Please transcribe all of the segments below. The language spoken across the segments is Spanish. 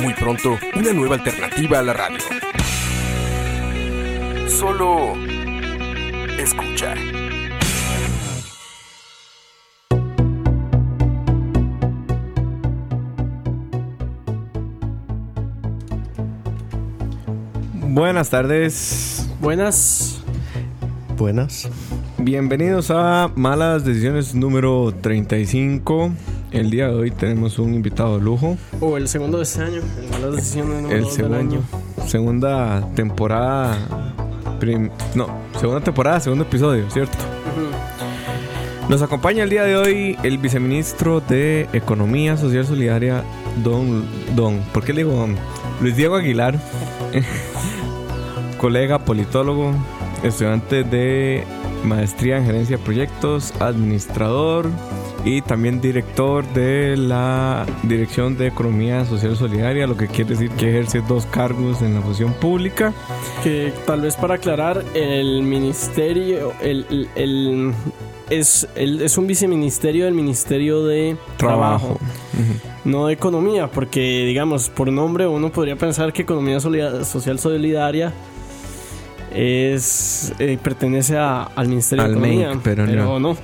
Muy pronto, una nueva alternativa a la radio. Solo escucha. Buenas tardes. Buenas. Buenas. Bienvenidos a Malas Decisiones número 35. El día de hoy tenemos un invitado de lujo. O el segundo de este año. El Decisiones número El del segundo. año. Segunda temporada. prim- no, segunda temporada, segundo episodio, ¿cierto? Nos acompaña el día de hoy el viceministro de Economía Social Solidaria, Don. Don. ¿Por qué le digo Don? Luis Diego Aguilar. colega politólogo, estudiante de maestría en gerencia de proyectos, administrador y también director de la Dirección de Economía Social Solidaria, lo que quiere decir que ejerce dos cargos en la función pública. Que tal vez para aclarar, el ministerio. El, el- el- es, el- es un viceministerio del Ministerio de Trabajo. No de Economía, porque, digamos, por nombre uno podría pensar que Economía Social Solidaria. Es, eh, pertenece a- al Ministerio Al de Economía, pero no. no.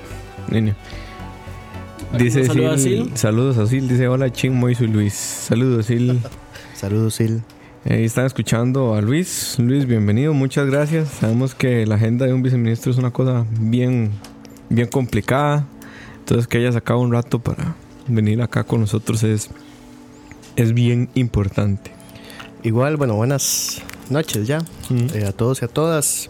Dice saludo a Sil- Sil? saludos a Sil, dice hola Ching, Moiso y Luis. Saludos Sil. Saludos, Sil. Ahí están escuchando a Luis. Luis, bienvenido, muchas gracias. Sabemos que la agenda de un viceministro es una cosa bien, bien complicada. Entonces que haya sacado un rato para venir acá con nosotros es, es bien importante. Igual, bueno, buenas noches ya. Eh, a todos y a todas.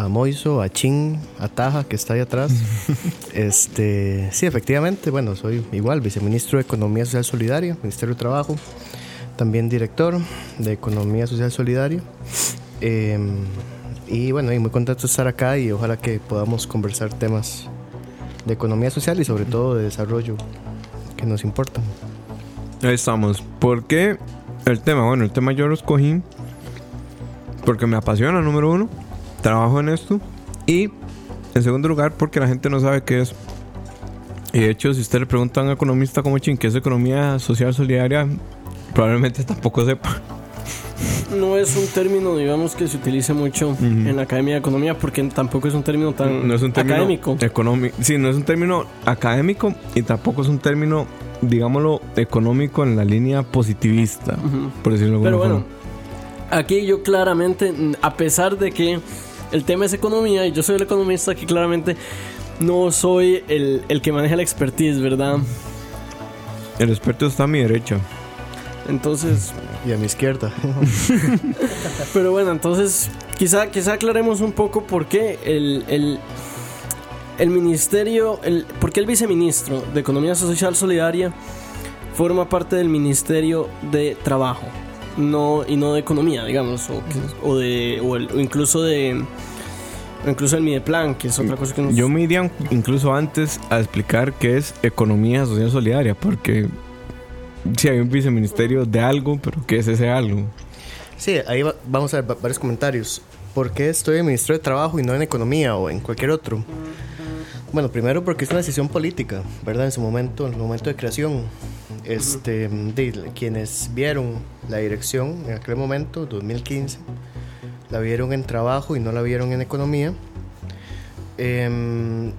A Moiso, a Chin, a Taja, que está ahí atrás. este, sí, efectivamente, bueno, soy igual viceministro de Economía Social Solidaria, Ministerio de Trabajo. También director de Economía Social Solidaria. Eh, y bueno, y muy contento de estar acá y ojalá que podamos conversar temas de economía social y sobre todo de desarrollo que nos importan. Ahí estamos. ¿Por qué el tema? Bueno, el tema yo lo escogí porque me apasiona, número uno. Trabajo en esto. Y en segundo lugar, porque la gente no sabe qué es. Y de hecho, si usted le pregunta a un economista como Chin qué es economía social solidaria, probablemente tampoco sepa. No es un término, digamos, que se utilice mucho en la Academia de Economía porque tampoco es un término tan No es un término académico. económico. Sí, no es un término académico y tampoco es un término, digámoslo, económico en la línea positivista, por decirlo de alguna Pero bueno, forma. aquí yo claramente, a pesar de que el tema es economía y yo soy el economista, aquí claramente no soy el, el que maneja la expertise, ¿verdad? El experto está a mi derecha. Entonces, Y a mi izquierda. pero bueno, entonces quizá, quizá aclaremos un poco por qué el, el, el ministerio, el, por qué el viceministro de Economía Social Solidaria forma parte del Ministerio de Trabajo no, y no de Economía, digamos, o, que- o de, o, el- o incluso de... incluso el Mideplan, que es otra cosa que nos... Yo me iría incluso antes a explicar qué es economía social solidaria, porque sí hay un viceministerio de algo, pero ¿qué es ese algo? Sí, ahí va- vamos a ver va- varios comentarios. ¿Por qué estoy en Ministerio de Trabajo y no en Economía o en cualquier otro? Bueno, primero porque es una decisión política, ¿verdad? En su momento, en el momento de creación. Este, de, quienes vieron la dirección en aquel momento, 2015, la vieron en trabajo y no la vieron en economía. Em,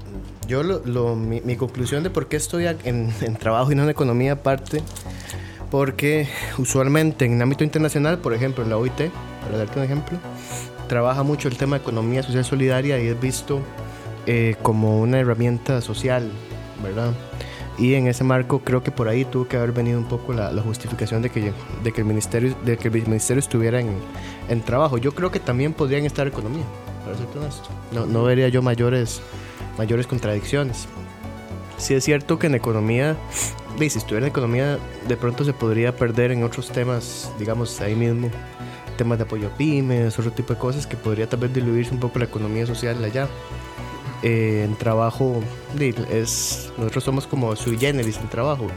yo, lo, lo- mi, mi conclusión de por qué estoy en, en trabajo y no en economía parte porque usualmente en el ámbito internacional, por ejemplo en la OIT, para darte un ejemplo, trabaja mucho el tema de economía social solidaria y es visto eh, como una herramienta social, ¿verdad? Y en ese marco creo que por ahí tuvo que haber venido un poco la, la justificación de que, de que el ministerio, de que el ministerio estuviera en, en trabajo. Yo creo que también podrían estar economía, para ser honesto. No, no vería yo mayores, mayores contradicciones. sí es cierto que en economía, si estuviera en economía, de pronto se podría perder en otros temas, digamos, ahí mismo, temas de apoyo a pymes, otro tipo de cosas que podría tal vez diluirse un poco la economía social allá. Eh, en trabajo, es, nosotros somos como sui generis en trabajo,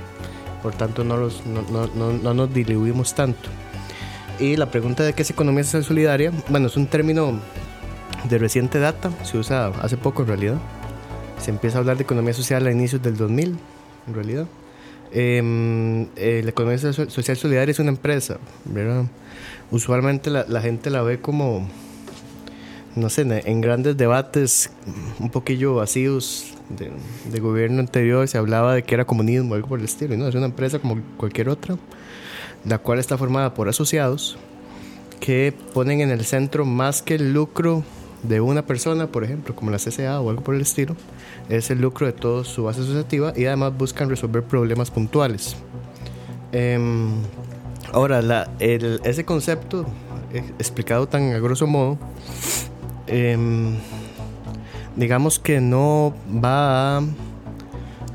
por tanto no, los, no, no, no nos diluimos tanto. Y la pregunta de qué es economía social solidaria, bueno, es un término de reciente data, se usa hace poco en realidad. Se empieza a hablar de economía social a inicios del 2000, en realidad. Em, eh, la economía social solidaria es una empresa, ¿verdad? Usualmente la, la gente la ve como, no sé, en, grandes debates un poquillo vacíos de, gobierno anterior se hablaba de que era comunismo, algo por el estilo, ¿no? Es una empresa como cualquier otra, la cual está formada por asociados que ponen en el centro más que el lucro de una persona, por ejemplo, como la CCA o algo por el estilo, es el lucro de toda su base asociativa y además buscan resolver problemas puntuales. Em, ahora, la, ese concepto eh, explicado tan a grosso modo, em, digamos que no va a,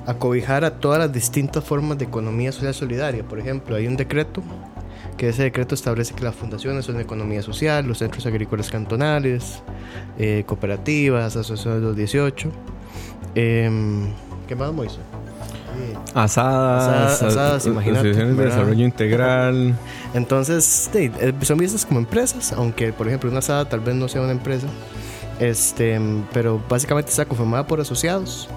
a cobijar a todas las distintas formas de economía social solidaria. Por ejemplo, hay un decreto que ese decreto establece que las fundaciones son de economía social, los centros agrícolas cantonales, eh, cooperativas, asociaciones de los 18. Em, ¿Qué más, Moisés? Asadas, asadas, asociaciones de desarrollo integral. Entonces, eh, son vistas como empresas, aunque por ejemplo una asada tal vez no sea una empresa, este, pero básicamente está conformada por asociados.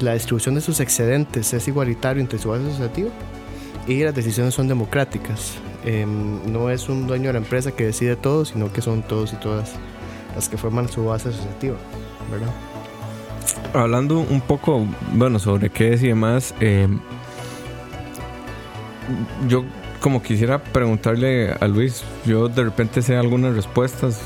La distribución de sus excedentes es igualitario entre su base asociativa y las decisiones son democráticas. Em, no es un dueño de la empresa que decide todo, sino que son todos y todas las que forman su base asociativa, ¿verdad? Hablando un poco, bueno, sobre qué es y demás, em, yo como quisiera preguntarle a Luis, yo de repente sé algunas respuestas,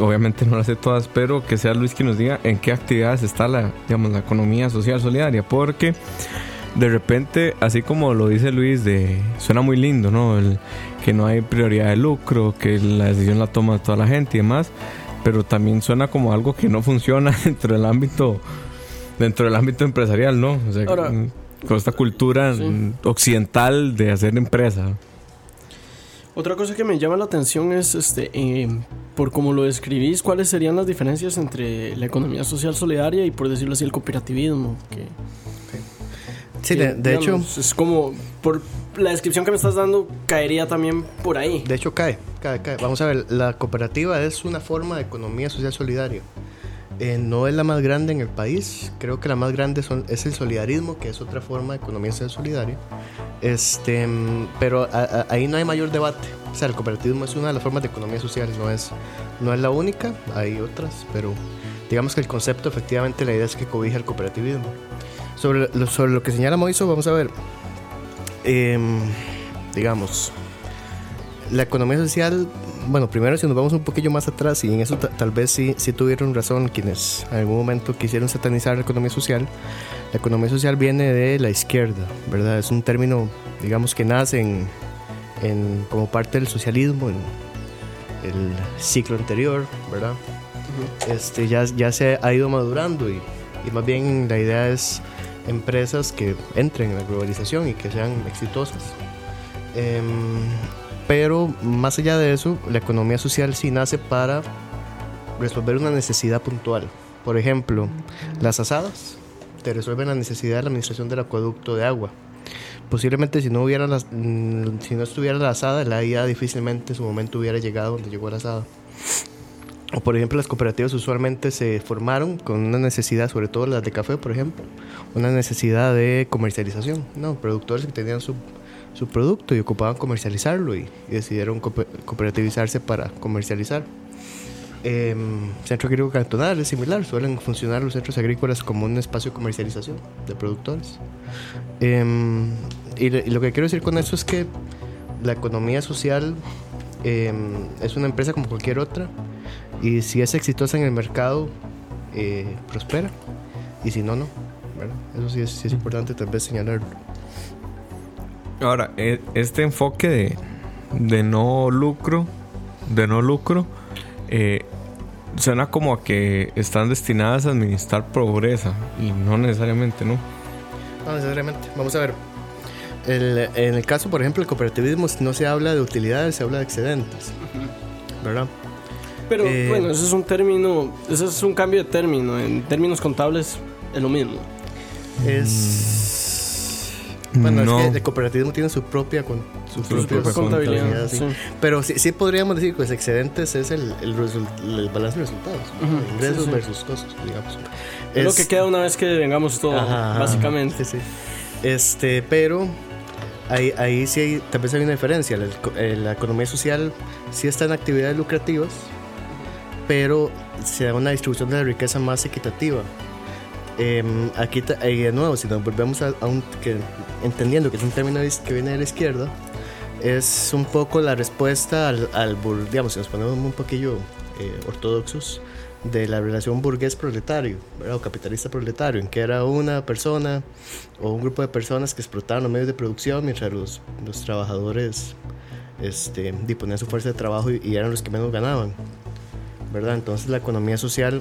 obviamente no las sé todas, pero que sea Luis quien nos diga en qué actividades está la, digamos, la economía social solidaria, porque de repente, así como lo dice Luis, de suena muy lindo, ¿no? El, que no hay prioridad de lucro, que la decisión la toma toda la gente y demás, pero también suena como algo que no funciona dentro del ámbito dentro del ámbito empresarial, ¿no? O sea, con esta cultura occidental de hacer empresa. Otra cosa que me llama la atención es, este, eh, por cómo lo describís, ¿cuáles serían las diferencias entre la economía social solidaria y, por decirlo así, el cooperativismo? Que Sí, de, hecho. Es como, por la descripción que me estás dando, caería también por ahí. De hecho, cae, cae, cae. Vamos a ver, la cooperativa es una forma de economía social solidaria. Eh, no es la más grande en el país, creo que la más grande es el solidarismo, que es otra forma de economía social solidaria. Este, pero ahí no hay mayor debate. O sea, el cooperativismo es una de las formas de economía social, no es, no es la única, hay otras, pero digamos que el concepto, efectivamente, la idea es que cobija el cooperativismo. Sobre lo, sobre lo que señala Moiso, vamos a ver. Em, digamos, la economía social, bueno, primero si nos vamos un poquillo más atrás, y en eso tal vez sí, sí tuvieron razón quienes en algún momento quisieron satanizar la economía social, la economía social viene de la izquierda, ¿verdad? Es un término, digamos, que nace en, en como parte del socialismo en el ciclo anterior, ¿verdad? este, ya, ya se ha ido madurando y, y más bien la idea es empresas que entren en la globalización y que sean exitosas. Em, pero más allá de eso, la economía social sí nace para resolver una necesidad puntual. Por ejemplo, las asadas te resuelven la necesidad de la administración del acueducto de agua. Posiblemente si no hubiera las, mm, si no estuviera la asada, la IA difícilmente en su momento hubiera llegado donde llegó la asada. O por ejemplo, las cooperativas usualmente se formaron con una necesidad, sobre todo las de café, por ejemplo, una necesidad de comercialización, ¿no? Productores que tenían su, su producto y ocupaban comercializarlo y, decidieron cooperativizarse para comercializar. Eh, centro agrícola cantonal es similar, suelen funcionar los centros agrícolas como un espacio de comercialización de productores. Em, y, lo que quiero decir con eso es que la economía social em, es una empresa como cualquier otra y si es exitosa en el mercado, eh, prospera. Y si no, no. Eso sí es, importante tal vez señalarlo. Ahora, e, este enfoque de, de no lucro, de no lucro, eh, suena como a que están destinadas a administrar pobreza y no necesariamente, ¿no? No necesariamente. Vamos a ver. El- en el caso, por ejemplo, del cooperativismo no se habla de utilidades, se habla de excedentes. ¿Verdad? Pero Eh, bueno, ese es un término, ese es un cambio de término. En términos contables es lo mismo. Es. Bueno, no. es que el cooperativismo tiene su propia, con, su Su propia propia contabilidad. sí. sí. Pero sí, sí podríamos decir que los excedentes es el, el, el balance de resultados. Ingresos sí, sí. versus costos, digamos. Es, lo que queda una vez que vengamos todo, Ajá, básicamente. Sí, sí. Este, pero ahí, ahí sí hay, tal vez hay una diferencia. La, la economía social sí está en actividades lucrativas, pero se da una distribución de la riqueza más equitativa. Em, aquí, ahí de nuevo, si nos volvemos a, a un, que, entendiendo que es un término que viene de la izquierda, es un poco la respuesta al, al digamos, si nos ponemos un poquillo eh, ortodoxos, de la relación burgués-proletario, o capitalista-proletario, en que era una persona o un grupo de personas que explotaban los medios de producción mientras los, los trabajadores este, di, ponían su fuerza de trabajo y, y eran los que menos ganaban. ¿verdad? Entonces la economía social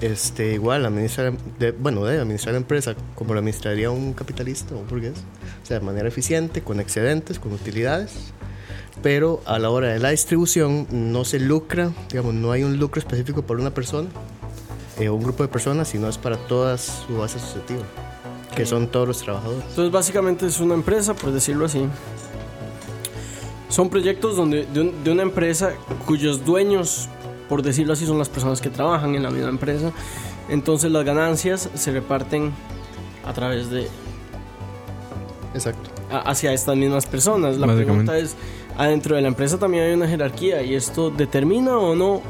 este, igual administra, de- bueno, debe administrar la empresa como lo administraría un capitalista o un burgués, o sea, de manera eficiente, con excedentes, con utilidades, pero a la hora de la distribución no se lucra, digamos, no hay un lucro específico para una persona eh, o un grupo de personas, sino es para toda su base asociativa, que son todos los trabajadores. Entonces, básicamente es una empresa, por decirlo así. Son proyectos donde, de, un- de una empresa cuyos dueños, por decirlo así, son las personas que trabajan en la misma empresa. Entonces, las ganancias se reparten a través de. Exacto. a- hacia estas mismas personas. La pregunta es: adentro de la empresa también hay una jerarquía y esto determina o no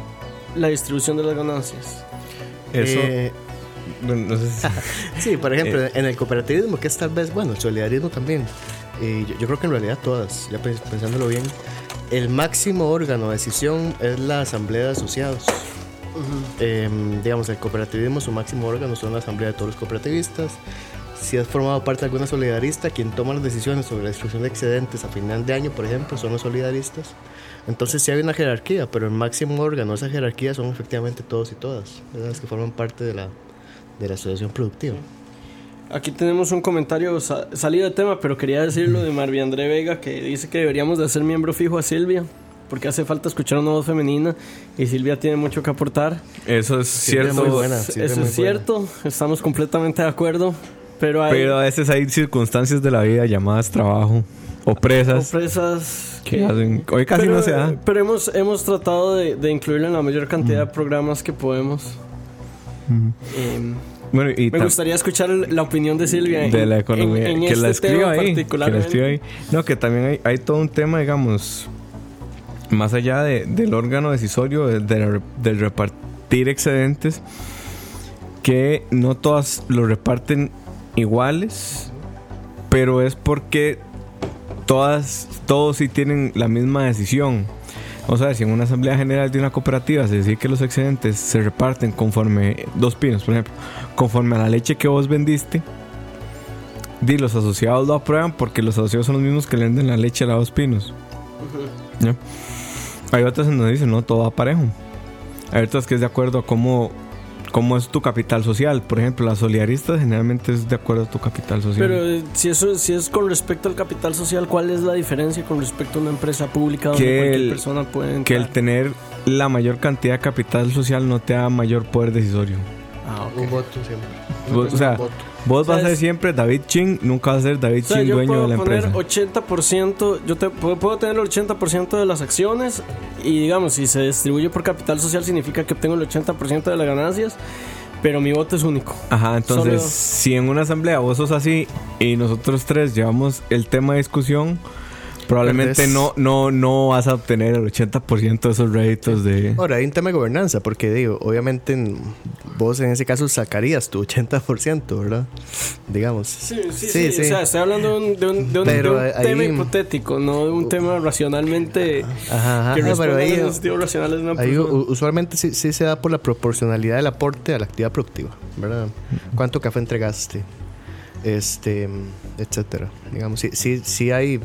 la distribución de las ganancias. Eso. Eh, bueno, no sé si- Sí, por ejemplo, Eh. en el cooperativismo, que es tal vez, bueno, el solidarismo también. Eh, yo, yo creo que en realidad todas, ya pens- pensándolo bien, el máximo órgano de decisión es la asamblea de asociados. Em, digamos, el cooperativismo, su máximo órgano son la asamblea de todos los cooperativistas. Si has formado parte de alguna solidarista, quien toma las decisiones sobre la distribución de excedentes a final de año, por ejemplo, son los solidaristas. Entonces sí hay una jerarquía, pero el máximo órgano de esa jerarquía son efectivamente todos y todas, las que forman parte de la, de la asociación productiva. Aquí tenemos un comentario sa- salido de tema, pero quería decirlo de Marvi André Vega, que dice que deberíamos de hacer miembro fijo a Silvia, porque hace falta escuchar una voz femenina y Silvia tiene mucho que aportar. Eso es Silvia cierto. muy buena. Eso muy es cierto, estamos completamente de acuerdo, pero hay Pero a veces hay circunstancias de la vida llamadas trabajo o presas sorpresas que hacen. Hoy casi pero, no se da. Pero hemos, hemos tratado de, de incluirla en la mayor cantidad de programas que podemos. Em, Bueno, y me gustaría escuchar la opinión de Silvia en- de la economía. en- en que la este escriba tema ahí. Que la escriba ahí. No, que también hay, hay todo un tema, digamos, más allá de- del órgano decisorio, de- de del repartir excedentes, que no todas lo reparten iguales, pero es porque todas, todos sí tienen la misma decisión. Vamos a ver, si en una asamblea general de una cooperativa se decide que los excedentes se reparten conforme, dos pinos, por ejemplo, conforme a la leche que vos vendiste, di, los asociados lo aprueban porque los asociados son los mismos que le venden la leche a la dos pinos. ¿Ya? Hay otras en donde dicen, no, todo va parejo. Hay otras que es de acuerdo a cómo, cómo es tu capital social. Por ejemplo, las solidaristas generalmente es de acuerdo a tu capital social. Pero eh, si eso si es con respecto al capital social, ¿cuál es la diferencia con respecto a una empresa pública donde Que cualquier el- persona puede que el entrar? tener la mayor cantidad de capital social no te da mayor poder decisorio. Ah, ok. Un voto siempre. O sea, Un voto. Vos vas a ser siempre David Ching, nunca vas a ser David O sea, Ching yo dueño puedo de la poner empresa. 80%, yo te, puedo, puedo tener el 80% de las acciones y digamos, si se distribuye por capital social significa que obtengo el 80% de las ganancias, pero mi voto es único. Ajá, entonces, Solo- si en una asamblea vos sos así y nosotros tres llevamos el tema de discusión, probablemente Perdés. no, no, no vas a obtener el 80% de esos réditos de... Ahora, hay un tema de gobernanza, porque digo, obviamente en- vos en ese caso sacarías tu 80%, ¿verdad? Digamos. Sí, sí, sí. Sí, sí. O sea, estoy hablando de un, de un- de un- Pero de un ahí- tema hipotético, no de un tema racionalmente Ajá, ajá. que pero ahí, racionales de una ahí usualmente sí, sí se da por la proporcionalidad del aporte a la actividad productiva, ¿verdad? ¿Cuánto café entregaste? Este, etcétera. Digamos, sí, sí, sí hay,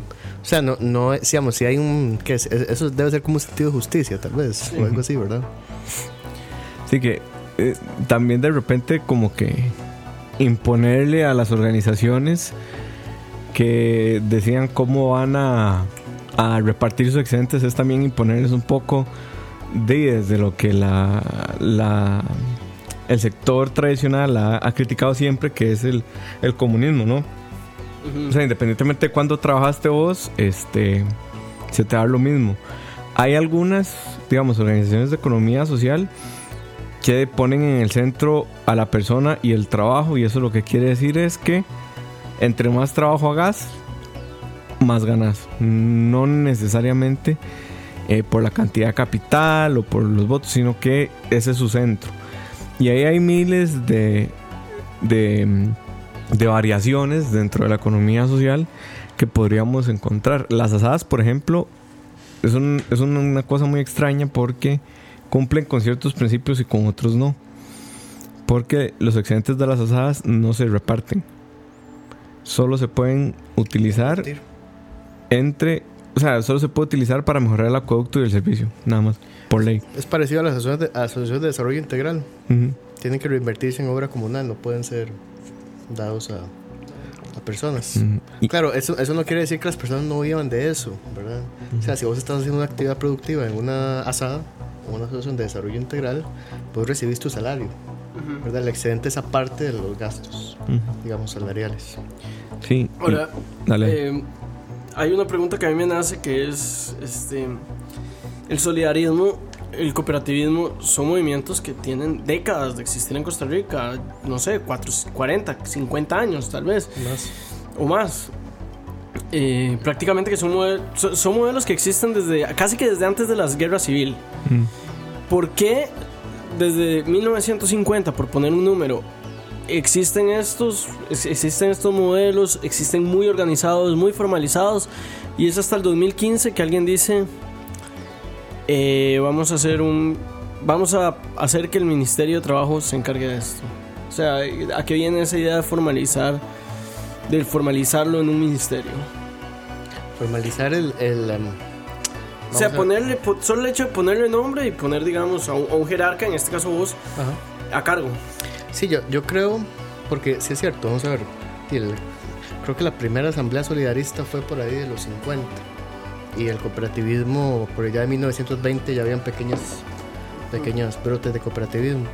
o sea, no, no, digamos, si hay un. Es- Eso debe ser como un sentido de justicia, tal vez, o algo así, ¿verdad? Así que eh, también de repente como que imponerle a las organizaciones que decían cómo van a, a repartir sus excedentes es también imponerles un poco de desde lo que la, la el sector tradicional ha, ha criticado siempre que es el, el comunismo, ¿no? O sea, independientemente de cuándo trabajaste vos, este se te da lo mismo. Hay algunas, digamos, organizaciones de economía social que ponen en el centro a la persona y el trabajo y eso lo que quiere decir es que entre más trabajo hagas, más ganas. No necesariamente eh, por la cantidad de capital o por los votos, sino que ese es su centro. Y ahí hay miles de, de, de variaciones dentro de la economía social que podríamos encontrar. Las asadas, por ejemplo, es, un- es una- cosa muy extraña porque cumplen con ciertos principios y con otros no. Porque los excedentes de las asadas no se reparten. Solo se pueden utilizar entre... O sea, solo se puede utilizar para mejorar el acueducto y el servicio. Nada más. Por ley. Es parecido a las asociaciones de, asociaciones de desarrollo integral. Tienen que reinvertirse en obra comunal, no pueden ser dados a, a personas. Ujú. Y- Claro, eso, eso no quiere decir que las personas no vivan de eso, ¿verdad? O sea, si vos estás haciendo una actividad productiva en una asada o una asociación de desarrollo integral, vos recibís tu salario, ¿verdad? El excedente es aparte de los gastos, digamos, salariales. Sí. Ahora, Dale. eh, hay una pregunta que a mí me nace que es este el solidarismo, el cooperativismo son movimientos que tienen décadas de existir en Costa Rica, no sé, cuatro- 40, 50 años tal vez Más. o más. Eh, prácticamente que son, model- so- son modelos que existen desde casi que desde antes de la guerra civil. Mm. ¿Por qué desde 1950, por poner un número, existen estos, ex- existen estos modelos, existen muy organizados, muy formalizados, y es hasta el 2015 que alguien dice, eh, vamos a hacer un, vamos a hacer que el Ministerio de Trabajo se encargue de esto. O sea, ¿a qué viene esa idea de formalizar, de formalizarlo en un ministerio? Formalizar el... el em, O sea, ponerle, po- solo el hecho de ponerle nombre y poner, digamos, a un, a un jerarca, en este caso vos, Ajá. a cargo. Sí, yo, yo creo, porque sí es cierto, vamos a ver, el- creo que la primera asamblea solidarista fue por ahí de los 50 y el cooperativismo por allá de 1920 ya habían pequeñas, pequeños brotes de cooperativismo.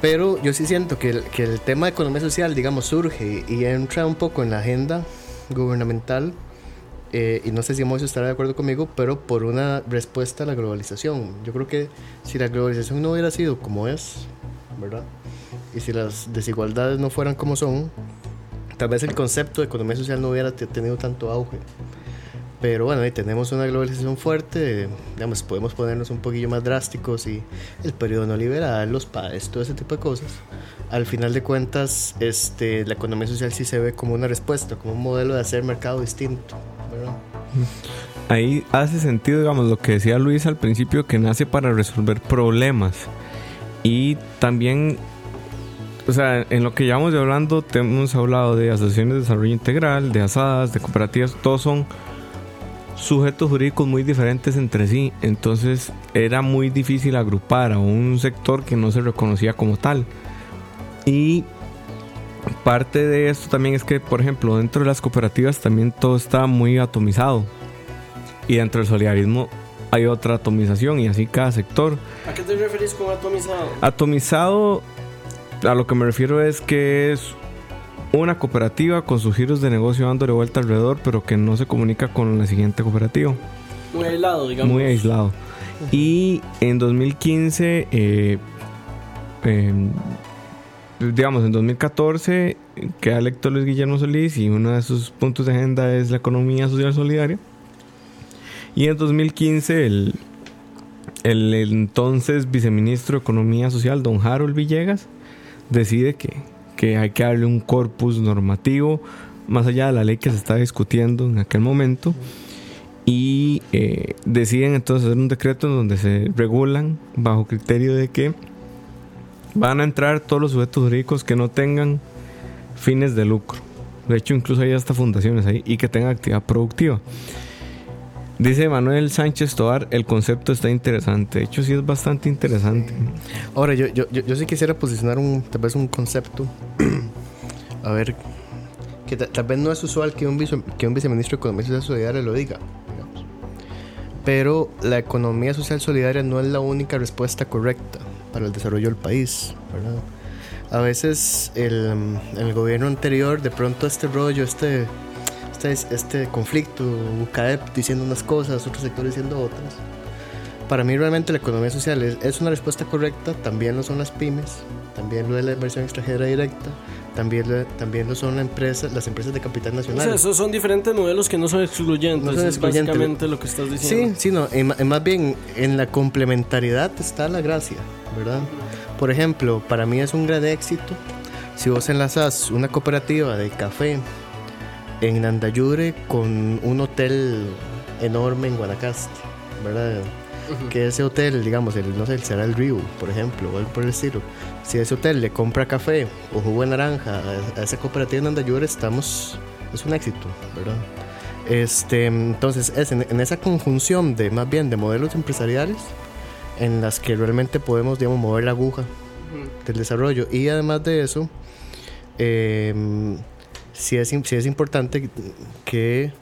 Pero yo sí siento que el, que el tema de economía social, digamos, surge y, entra un poco en la agenda gubernamental, eh, y no sé si Moisés estará de acuerdo conmigo, pero por una respuesta a la globalización. Yo creo que si la globalización no hubiera sido como es, ¿verdad? Y si las desigualdades no fueran como son, tal vez el concepto de economía social no hubiera te- tenido tanto auge. Pero bueno, ahí tenemos una globalización fuerte, digamos, podemos ponernos un poquillo más drásticos y el periodo neoliberal, los PAES, todo ese tipo de cosas. Al final de cuentas, este, la economía social sí se ve como una respuesta, como un modelo de hacer mercado distinto. ¿verdad? Ahí hace sentido, digamos, lo que decía Luis al principio, que nace para resolver problemas. Y también, o sea, en lo que llevamos de hablando, hemos hablado de asociaciones de desarrollo integral, de asadas, de cooperativas, todos son sujetos jurídicos muy diferentes entre sí. Entonces era muy difícil agrupar a un sector que no se reconocía como tal. Y parte de esto también es que, por ejemplo, dentro de las cooperativas también todo está muy atomizado. Y dentro del solidarismo hay otra atomización y así cada sector. ¿A qué te referís con atomizado? Atomizado, a lo que me refiero es que es una cooperativa con sus giros de negocio dándole vuelta alrededor, pero que no se comunica con la siguiente cooperativa. Muy aislado, digamos. Muy aislado. Y en 2015, eh, eh, digamos, en 2014 queda electo Luis Guillermo Solís y uno de sus puntos de agenda es la economía social solidaria. Y en 2015 el, el entonces viceministro de Economía Social, don Harold Villegas, decide que, que hay que darle un corpus normativo más allá de la ley que se está discutiendo en aquel momento y eh, deciden entonces hacer un decreto en donde se regulan bajo criterio de que van a entrar todos los sujetos jurídicos que no tengan fines de lucro. De hecho, incluso hay hasta fundaciones ahí y que tengan actividad productiva. Dice Manuel Sánchez Toar, el concepto está interesante. De hecho, sí es bastante interesante. Ahora, yo, yo, yo, sí quisiera posicionar un, tal vez un concepto a ver, que ta- tal vez no es usual que un, vice- que un viceministro de Economía Social Solidaria lo diga, digamos. pero la economía social solidaria no es la única respuesta correcta para el desarrollo del país, ¿verdad? A veces el, el gobierno anterior, de pronto este rollo, este, este, este conflicto, UCAEP diciendo unas cosas, otros sectores diciendo otras. Para mí realmente la economía social es, es una respuesta correcta, también lo son las pymes, también lo es la inversión extranjera directa, también lo, también lo son la empresa, las empresas de capital O nacional. sea, esos son diferentes modelos que no son excluyentes. No son es excluyentes. básicamente lo que estás Sí, diciendo. sí, no, en, en más bien en la complementariedad está la gracia, ¿verdad? Por ejemplo, para mí es un gran éxito si vos enlazas una cooperativa de café en Nandayure con un hotel enorme en Guanacaste, ¿verdad? Que ese hotel, digamos, el, no sé, será el Río, por ejemplo, o algo por el estilo. Si ese hotel le compra café o jugo de naranja a, a esa cooperativa en Nandayure, estamos, es un éxito, ¿verdad? Este, entonces, es en, en esa conjunción de más bien de modelos empresariales en las que realmente podemos, digamos, mover la aguja del desarrollo. Y además de eso, eh, sí, es, sí es importante que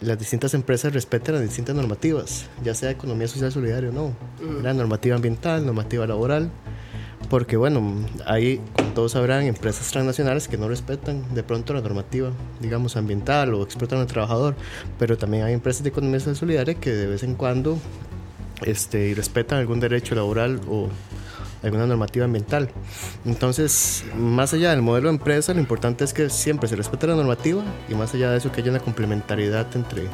las distintas empresas respeten las distintas normativas, ya sea economía social solidaria o no, la normativa ambiental, normativa laboral, porque bueno, hay, como todos sabrán, empresas transnacionales que no respetan de pronto la normativa, digamos, ambiental o explotan al trabajador, pero también hay empresas de economía social solidaria que de vez en cuando este, respetan algún derecho laboral o alguna normativa ambiental. Entonces, más allá del modelo de empresa, lo importante es que siempre se respete la normativa y más allá de eso que haya una complementariedad entre...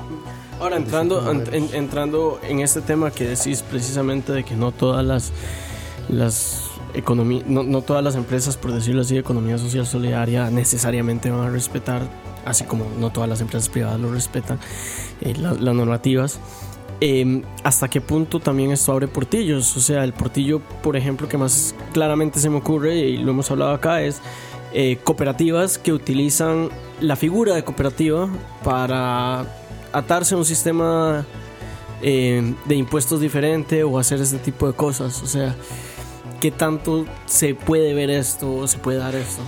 Ahora, entrando, en, en- entrando en este tema que decís precisamente de que no todas las, las economí- no, no todas las empresas, por decirlo así, de economía social solidaria necesariamente van a respetar, así como no todas las empresas privadas lo respetan, eh, la- las normativas. Eh, ¿Hasta qué punto también esto abre portillos? O sea, el portillo, por ejemplo, que más claramente se me ocurre, y lo hemos hablado acá, es eh, cooperativas que utilizan la figura de cooperativa para atarse a un sistema eh, de impuestos diferente o hacer este tipo de cosas. O sea, ¿qué tanto se puede ver esto o se puede dar esto?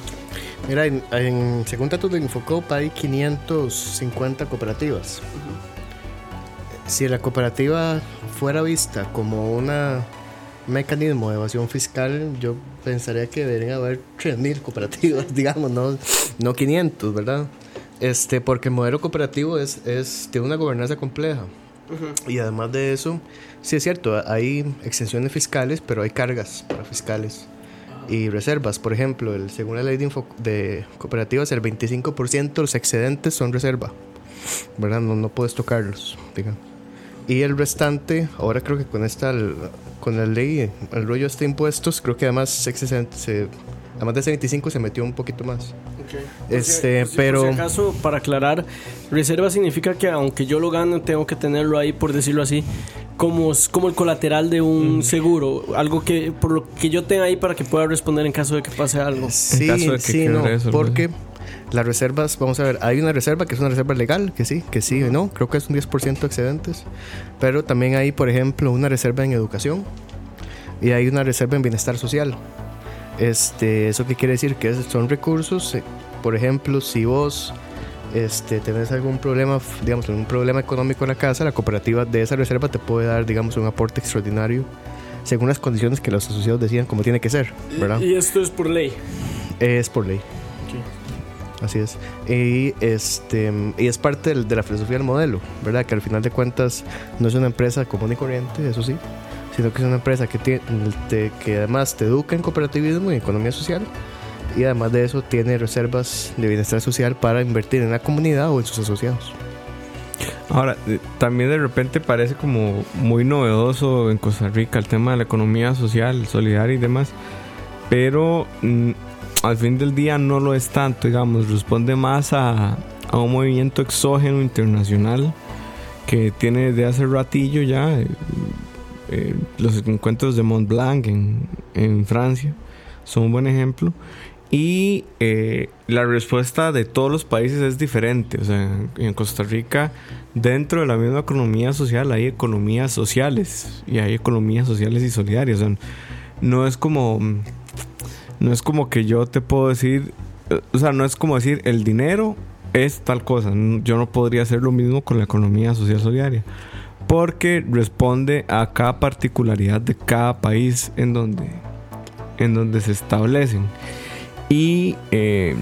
Mira, en, en- según datos de Infocop hay 550 cooperativas. Si la cooperativa fuera vista como una un mecanismo de evasión fiscal, yo pensaría que deberían haber 3.000 cooperativas, digamos, no, no 500, ¿verdad? Este, porque el modelo cooperativo es, es, tiene una gobernanza compleja. Y además de eso, sí es cierto, hay exenciones fiscales, pero hay cargas para fiscales y reservas. Por ejemplo, el, según la ley de, info- de cooperativas, el 25% de los excedentes son reserva, ¿verdad? No, no puedes tocarlos, digamos. Y el restante, ahora creo que con esta, con la ley, el rollo este de impuestos, creo que además se se- además de ese 25 se metió un poquito más. Este, Por si- pero- Por si acaso, para aclarar, reserva significa que aunque yo lo gane, tengo que tenerlo ahí, por decirlo así, como, como el colateral de un seguro. Algo que, por lo que yo tenga ahí para que pueda responder en caso de que pase algo. Sí, caso de que sí, no, eso, porque las reservas, vamos a ver, hay una reserva que es una reserva legal, que sí, que sí, no, creo que es un 10% de excedentes, pero también hay, por ejemplo, una reserva en educación y hay una reserva en bienestar social. Este, ¿Eso qué quiere decir? Que son recursos, eh, por ejemplo, si vos este, tenés algún problema, digamos, algún problema económico en la casa, la cooperativa de esa reserva te puede dar, digamos, un aporte extraordinario según las condiciones que los asociados decían como tiene que ser, ¿verdad? Y esto es por ley. Es por ley. Así es. Y, este, y es parte del- de la filosofía del modelo, ¿verdad? Que al final de cuentas no es una empresa común y corriente, eso sí, sino que es una empresa que, tiene, te- que además te educa en cooperativismo y economía social. Y además de eso tiene reservas de bienestar social para invertir en la comunidad o en sus asociados. Ahora, eh, también de repente parece como muy novedoso en Costa Rica el tema de la economía social, solidaria y demás, pero mm, al fin del día no lo es tanto, digamos, responde más a, a un movimiento exógeno internacional que tiene desde hace ratillo ya eh, eh, los encuentros de Mont Blanc en, en Francia son un buen ejemplo. Y eh, la respuesta de todos los países es diferente. O sea, en Costa Rica, dentro de la misma economía social, hay economías sociales y hay economías sociales y solidarias. O sea, no es como, no es como que yo te puedo decir, eh, o sea, no es como decir el dinero es tal cosa. Yo no podría hacer lo mismo con la economía social solidaria. Porque responde a cada particularidad de cada país en donde, en donde se establecen. Y eh,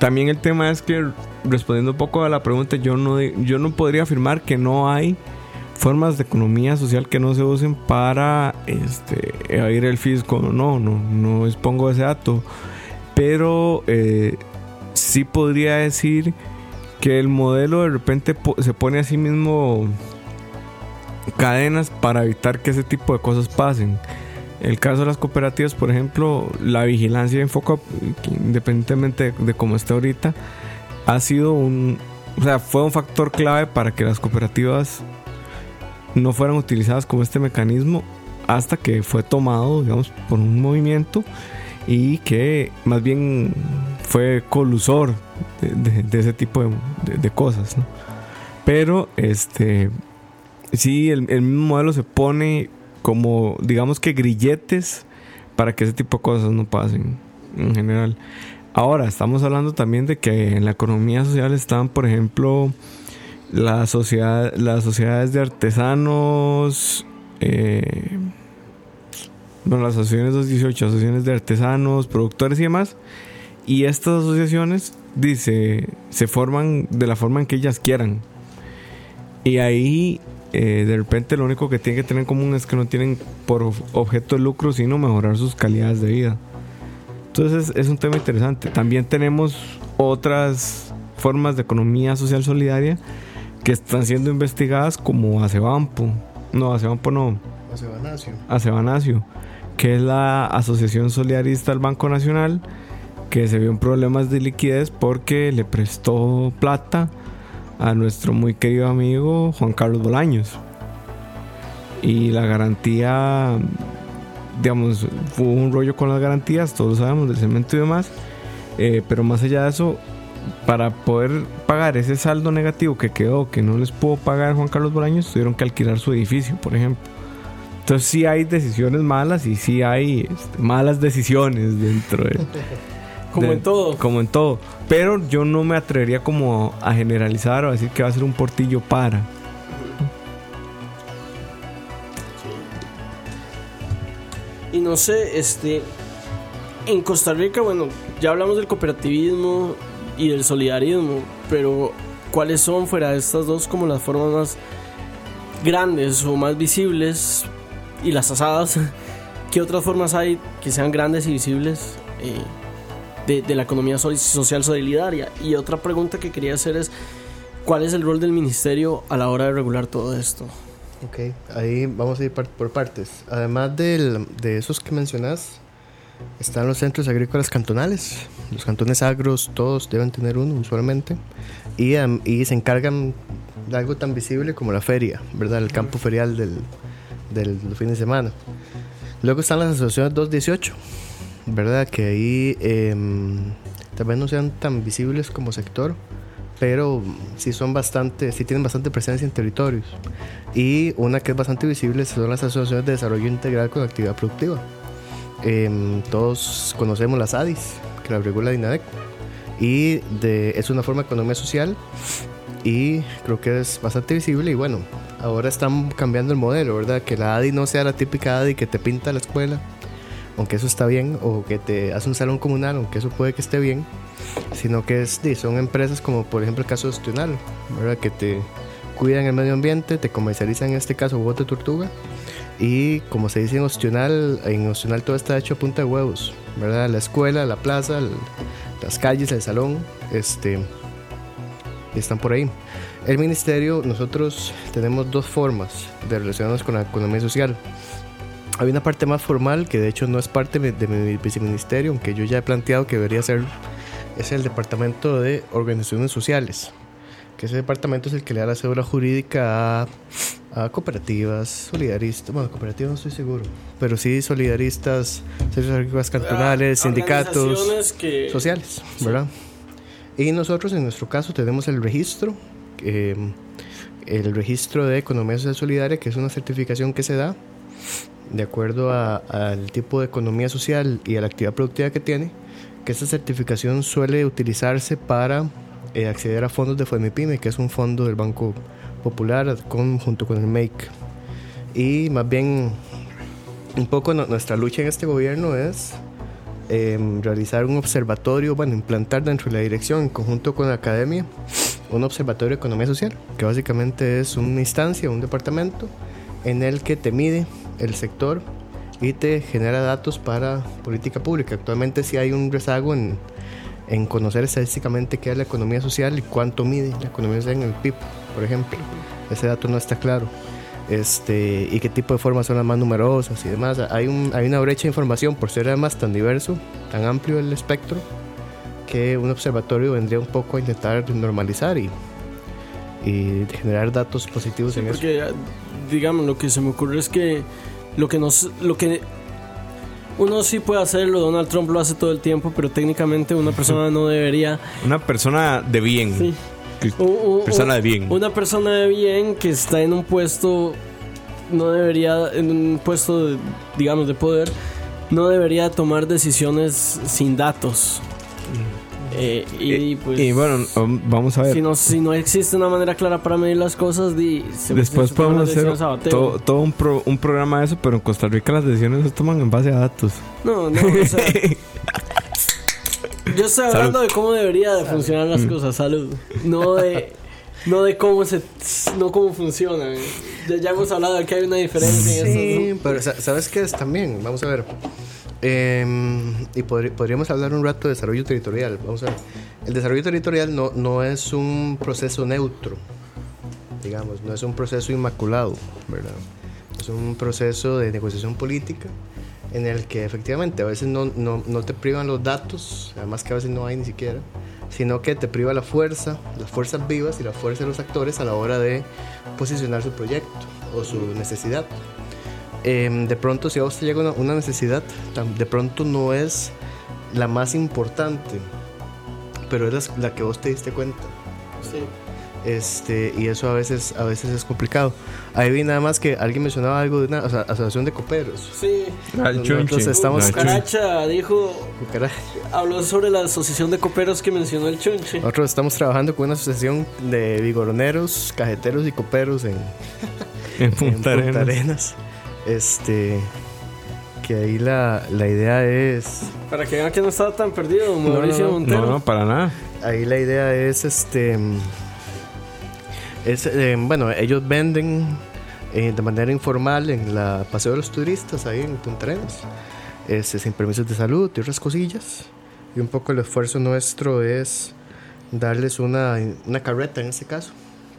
también el tema es que, respondiendo un poco a la pregunta, yo no, yo no podría afirmar que no hay formas de economía social que no se usen para este, evadir el fisco. No, no, no expongo ese dato. Pero eh, sí podría decir que el modelo de repente se pone a sí mismo cadenas para evitar que ese tipo de cosas pasen. El caso de las cooperativas, por ejemplo, la vigilancia enfoca, independientemente de, de cómo esté ahorita, ha sido un, o sea, fue un factor clave para que las cooperativas no fueran utilizadas como este mecanismo hasta que fue tomado, digamos, por un movimiento y que más bien fue colusor de, ese tipo de, cosas. Pero, este, sí, el, el mismo modelo se pone como, digamos que grilletes para que ese tipo de cosas no pasen en general. Ahora, estamos hablando también de que en la economía social están, por ejemplo, la sociedad, las sociedades de artesanos, eh, bueno, las asociaciones 218, asociaciones de artesanos, productores y demás. Y estas asociaciones, dice, se forman de la forma en que ellas quieran. Y ahí, eh, de repente, lo único que tienen que tener en común es que no tienen por ob- objeto el lucro, sino mejorar sus calidades de vida. Entonces, es un tema interesante. También tenemos otras formas de economía social solidaria que están siendo investigadas como Acebampo. No, Acebampo no. José Banacio. Acebanacio, que es la Asociación Solidarista del Banco Nacional, que se vio en problemas de liquidez porque le prestó plata a nuestro muy querido amigo Juan Carlos Bolaños. Y la garantía, digamos, fue un rollo con las garantías, todos sabemos, del cemento y demás. Eh, pero más allá de eso, para poder pagar ese saldo negativo que quedó, que no les pudo pagar Juan Carlos Bolaños, tuvieron que alquilar su edificio, por ejemplo. Entonces sí hay decisiones malas y sí hay este, malas decisiones dentro de... Como de- en todo. Como en todo. Pero yo no me atrevería como a generalizar o a decir que va a ser un portillo para. Y no sé, este. En Costa Rica, bueno, ya hablamos del cooperativismo y del solidarismo, pero ¿cuáles son fuera de estas dos como las formas más grandes o más visibles y las asadas? ¿Qué otras formas hay que sean grandes y visibles eh, de, de la economía so- social solidaria? Y otra pregunta que quería hacer es, ¿cuál es el rol del ministerio a la hora de regular todo esto? Ok, ahí vamos a ir por partes. Además del- de esos que mencionás, están los centros agrícolas cantonales. Los cantones agros, todos deben tener uno usualmente. Y, y se encargan de algo tan visible como la feria, ¿verdad? El campo ferial del, fin de semana. Luego están las asociaciones 218, ¿verdad? Que ahí em, tal vez no sean tan visibles como sector, pero sí son bastante, sí tienen bastante presencia en territorios. Y una que es bastante visible son las asociaciones de desarrollo integral con actividad productiva. Em, todos conocemos las ADIS, que la regula INADEC. Y de, es una forma de economía social y creo que es bastante visible. Y bueno, ahora están cambiando el modelo, ¿verdad? Que la ADI no sea la típica ADI que te pinta la escuela, aunque eso está bien, o que te hace un salón comunal, aunque eso puede que esté bien, sino que es, son empresas como por ejemplo el caso de Ostional, ¿verdad? Que te cuidan el medio ambiente, te comercializan en este caso de tortuga. Y como se dice en Ostional, en Ostional todo está hecho a punta de huevos, ¿verdad? La escuela, la plaza, las calles, el salón, este, están por ahí. El ministerio, nosotros tenemos dos formas de relacionarnos con la economía social. Hay una parte más formal que de hecho no es parte de de mi viceministerio, aunque yo ya he planteado que debería ser, es el departamento de organizaciones sociales, que ese departamento es el que le da la cédula jurídica a, a cooperativas, solidaristas, bueno, cooperativas no estoy seguro, pero sí solidaristas, servicios agrícolas cantonales, sindicatos Organizaciones que... sociales, ¿verdad? Y nosotros en nuestro caso tenemos el registro, eh, el registro de economía social solidaria, que es una certificación que se da de acuerdo al tipo de economía social y a la actividad productiva que tiene, que esta certificación suele utilizarse para eh, acceder a fondos de FOMIPYME, que es un fondo del Banco Popular con, junto con el MAKE. Y más bien, un poco nuestra lucha en este gobierno es em, realizar un observatorio, bueno, implantar dentro de la dirección, en conjunto con la academia, un observatorio de economía social, que básicamente es una instancia, un departamento, en el que te mide el sector y te genera datos para política pública. Actualmente sí hay un rezago en, en conocer estadísticamente qué es la economía social y cuánto mide la economía social en el PIB, por ejemplo. Ese dato no está claro. Este, y qué tipo de formas son las más numerosas y demás. Hay, un, hay una brecha de información por ser además tan diverso, tan amplio el espectro, que un observatorio vendría un poco a intentar normalizar y, y generar datos positivos en porque, eso. Digamos, lo que se me ocurre es que lo que nos lo que uno sí puede hacerlo, Donald Trump lo hace todo el tiempo, pero técnicamente una persona no debería una persona de bien. Sí. persona de bien. Una persona de bien que está en un puesto no debería en un puesto digamos de poder no debería tomar decisiones sin datos. Eh, y, pues, bueno, um, vamos a ver. Si no, si no existe una manera clara para medir las cosas, di, después podemos hacer todo, todo un, un, programa de eso, pero en Costa Rica las decisiones se toman en base a datos. No, no, o sea, Yo estoy hablando de cómo debería de funcionar las mm. cosas, salud. No de, no de cómo se, no cómo funcionan. Ya, hemos hablado de que hay una diferencia sí, en pero ¿sabes qué es también? Vamos a ver. Em, y podríamos hablar un rato de desarrollo territorial. Vamos a ver. El desarrollo territorial no, no es un proceso neutro, digamos, no es un proceso inmaculado, ¿verdad? Es un proceso de negociación política en el que efectivamente a veces no, no, no te privan los datos, además que a veces no hay ni siquiera, sino que te priva la fuerza, las fuerzas vivas y la fuerza de los actores a la hora de posicionar su proyecto o su necesidad. Em, de pronto si a vos te llega una, necesidad, de pronto no es la más importante, pero es la, que vos te diste cuenta. Sí. Este, y eso a veces, a veces es complicado. Ahí vi nada más que alguien mencionaba algo de una asociación de coperos. Sí. Entonces estamos. Cucaracha dijo. Habló sobre la asociación de coperos que mencionó el chunche. Nosotros estamos trabajando con una asociación de vigoroneros, cajeteros y coperos en, en Punta, Arenas. Este. Que ahí la, la idea es. Para que vean que no estaba tan perdido, Mauricio no, Montero. No, no, para nada. Ahí la idea es este. Es, eh, bueno, ellos venden eh, de manera informal en la Paseo de los Turistas, ahí en Punta Arenas, este, sin permisos de salud y otras cosillas. Y un poco el esfuerzo nuestro es darles una, una carreta en este caso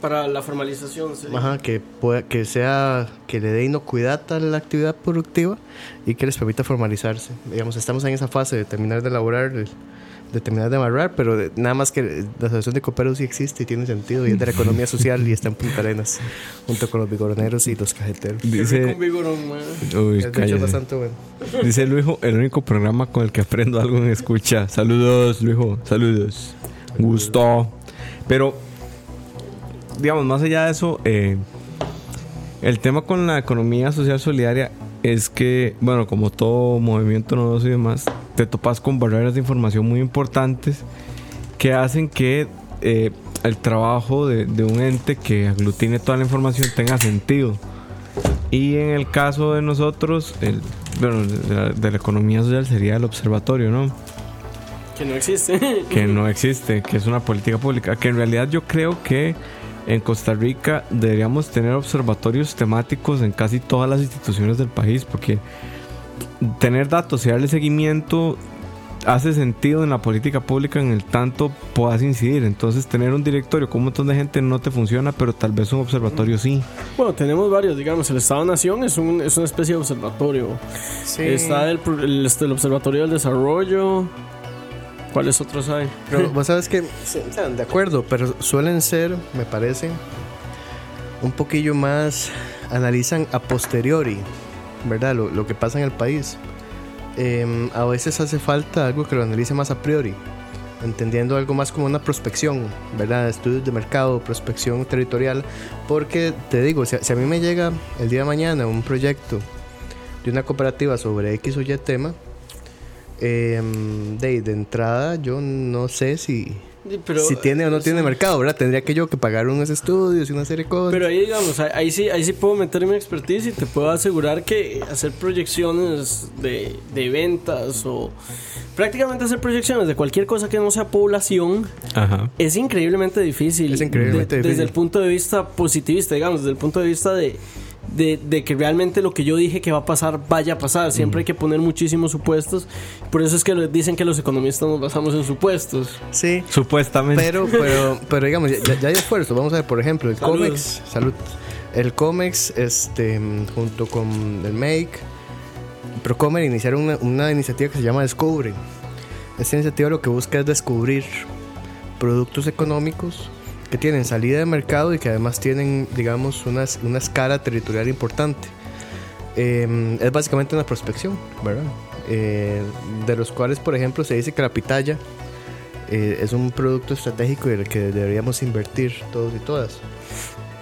para la formalización. Ajá, que, pueda, que sea, que le dé inocuidad a la actividad productiva y que les permita formalizarse. Digamos, estamos en esa fase de terminar de elaborar, de, terminar de amarrar, pero nada más que la asociación de coperos sí existe y tiene sentido y es de la economía social y está en Punta Arenas, junto con los vigoroneros y los cajeteros. Dice, Uy, es bastante bueno. Dice Luijo, el único programa con el que aprendo algo en escucha. Saludos, Luijo, saludos. Gusto. Pero digamos, más allá de eso, eh, el tema con la economía social solidaria es que, bueno, como todo movimiento novedoso y demás, te topas con barreras de información muy importantes que hacen que eh, el trabajo de, un ente que aglutine toda la información tenga sentido. Y en el caso de nosotros, el, bueno, de la, economía social sería el observatorio, ¿no? Que no existe. que no existe, que es una política pública. Que en realidad yo creo que en Costa Rica deberíamos tener observatorios temáticos en casi todas las instituciones del país, porque tener datos y darle seguimiento hace sentido en la política pública en el tanto puedas incidir. Entonces, tener un directorio con un montón de gente no te funciona, pero tal vez un observatorio sí. Bueno, tenemos varios, digamos, el Estado-Nación es, un, es una especie de observatorio. Está el, este, el Observatorio del Desarrollo, ¿Cuáles otros hay? Pero vos sabes que, de acuerdo, pero suelen ser, me parece, un poquillo más, analizan a posteriori, ¿verdad? Lo, que pasa en el país. Em, a veces hace falta algo que lo analice más a priori, entendiendo algo más como una prospección, ¿verdad? Estudios de mercado, prospección territorial, porque te digo, si a mí me llega el día de mañana un proyecto de una cooperativa sobre X o Y tema, Em, de, de entrada, yo no sé si, pero- si tiene o no tiene mercado, ¿verdad? Tendría que yo que pagar unos estudios y una serie de cosas. Pero ahí, digamos, ahí, ahí sí, ahí sí puedo meter mi expertise y te puedo asegurar que hacer proyecciones de, de ventas o prácticamente hacer proyecciones de cualquier cosa que no sea población Ajá. es increíblemente difícil. Es increíblemente De- difícil. Desde el punto de vista positivista, digamos, desde el punto de vista de, de, de que realmente lo que yo dije que va a pasar vaya a pasar. Siempre hay que poner muchísimos supuestos. Por eso es que dicen que los economistas nos basamos en supuestos. sí, Supuestamente. pero, pero, pero digamos, ya, ya hay esfuerzo. Vamos a ver, por ejemplo, el Salud. COMEX. Salud. El COMEX, este, junto con el MAKE, Procomer iniciaron una, una iniciativa que se llama Descubre. Esta iniciativa lo que busca es descubrir productos económicos que tienen salida de mercado y que además tienen, digamos, una, una escala territorial importante. Eh, es básicamente una prospección, ¿verdad? Eh, de los cuales, por ejemplo, se dice que la pitaya eh, es un producto estratégico en el que deberíamos invertir todos y todas.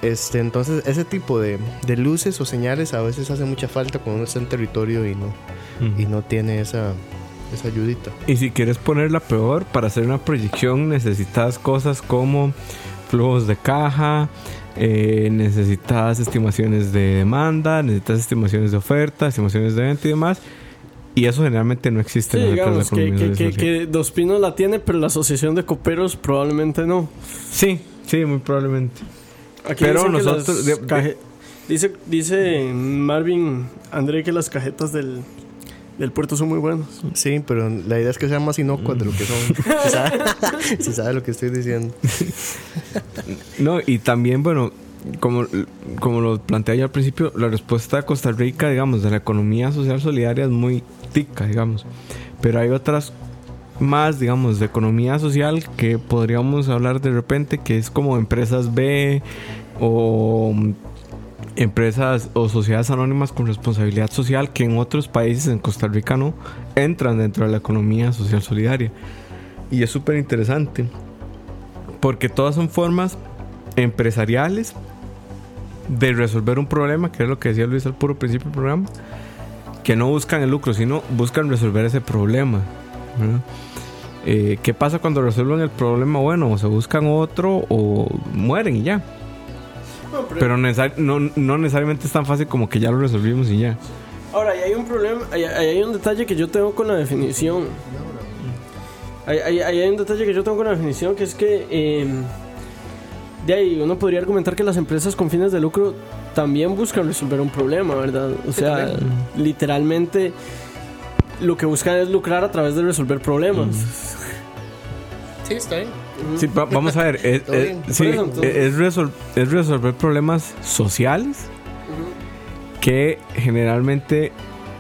Este, entonces, ese tipo de, de luces o señales a veces hace mucha falta cuando uno está en territorio y no, Ujú. y no tiene esa, esa ayudita. Y si quieres ponerla peor, para hacer una proyección necesitas cosas como flujos de caja, eh, necesitas estimaciones de demanda, necesitas estimaciones de oferta, estimaciones de venta y demás. Y eso generalmente no existe Sí, en digamos que, que, que, que Dos Pinos la tiene, pero la Asociación de Coperos probablemente no. Sí, sí, muy probablemente. Aquí Pero nosotros- de- de- dice, dice Marvin André que las cajetas del, del puerto son muy buenas. Sí, pero la idea es que sean más inocuas de lo que son. Se sabe, se sabe lo que estoy diciendo. No, y también, bueno, como, como lo planteé yo al principio, la respuesta de Costa Rica, digamos, de la economía social solidaria es muy tica, digamos. Pero hay otras más, digamos, de economía social que podríamos hablar de repente, que es como empresas B o mm, empresas o sociedades anónimas con responsabilidad social que en otros países, en Costa Rica no, entran dentro de la economía social solidaria. Y es súper interesante. Porque todas son formas empresariales de resolver un problema, que es lo que decía Luis al puro principio del programa, que no buscan el lucro, sino buscan resolver ese problema. Eh, ¿Qué pasa cuando resuelven el problema? Bueno, o se buscan otro o mueren y ya. Pero necesar- no, no necesariamente es tan fácil como que ya lo resolvimos y ya. Ahora, ahí hay un problema, ahí, ahí hay un detalle que yo tengo con la definición. Ahí, ahí- ahí hay un detalle que yo tengo con la definición, que es que eh, de ahí uno podría argumentar que las empresas con fines de lucro también buscan resolver un problema, ¿verdad? O sea, literalmente lo que buscan es lucrar a través de resolver problemas. Sí, está bien. Sí, va- vamos a ver. Es, sí, es resol- es resolver problemas sociales que generalmente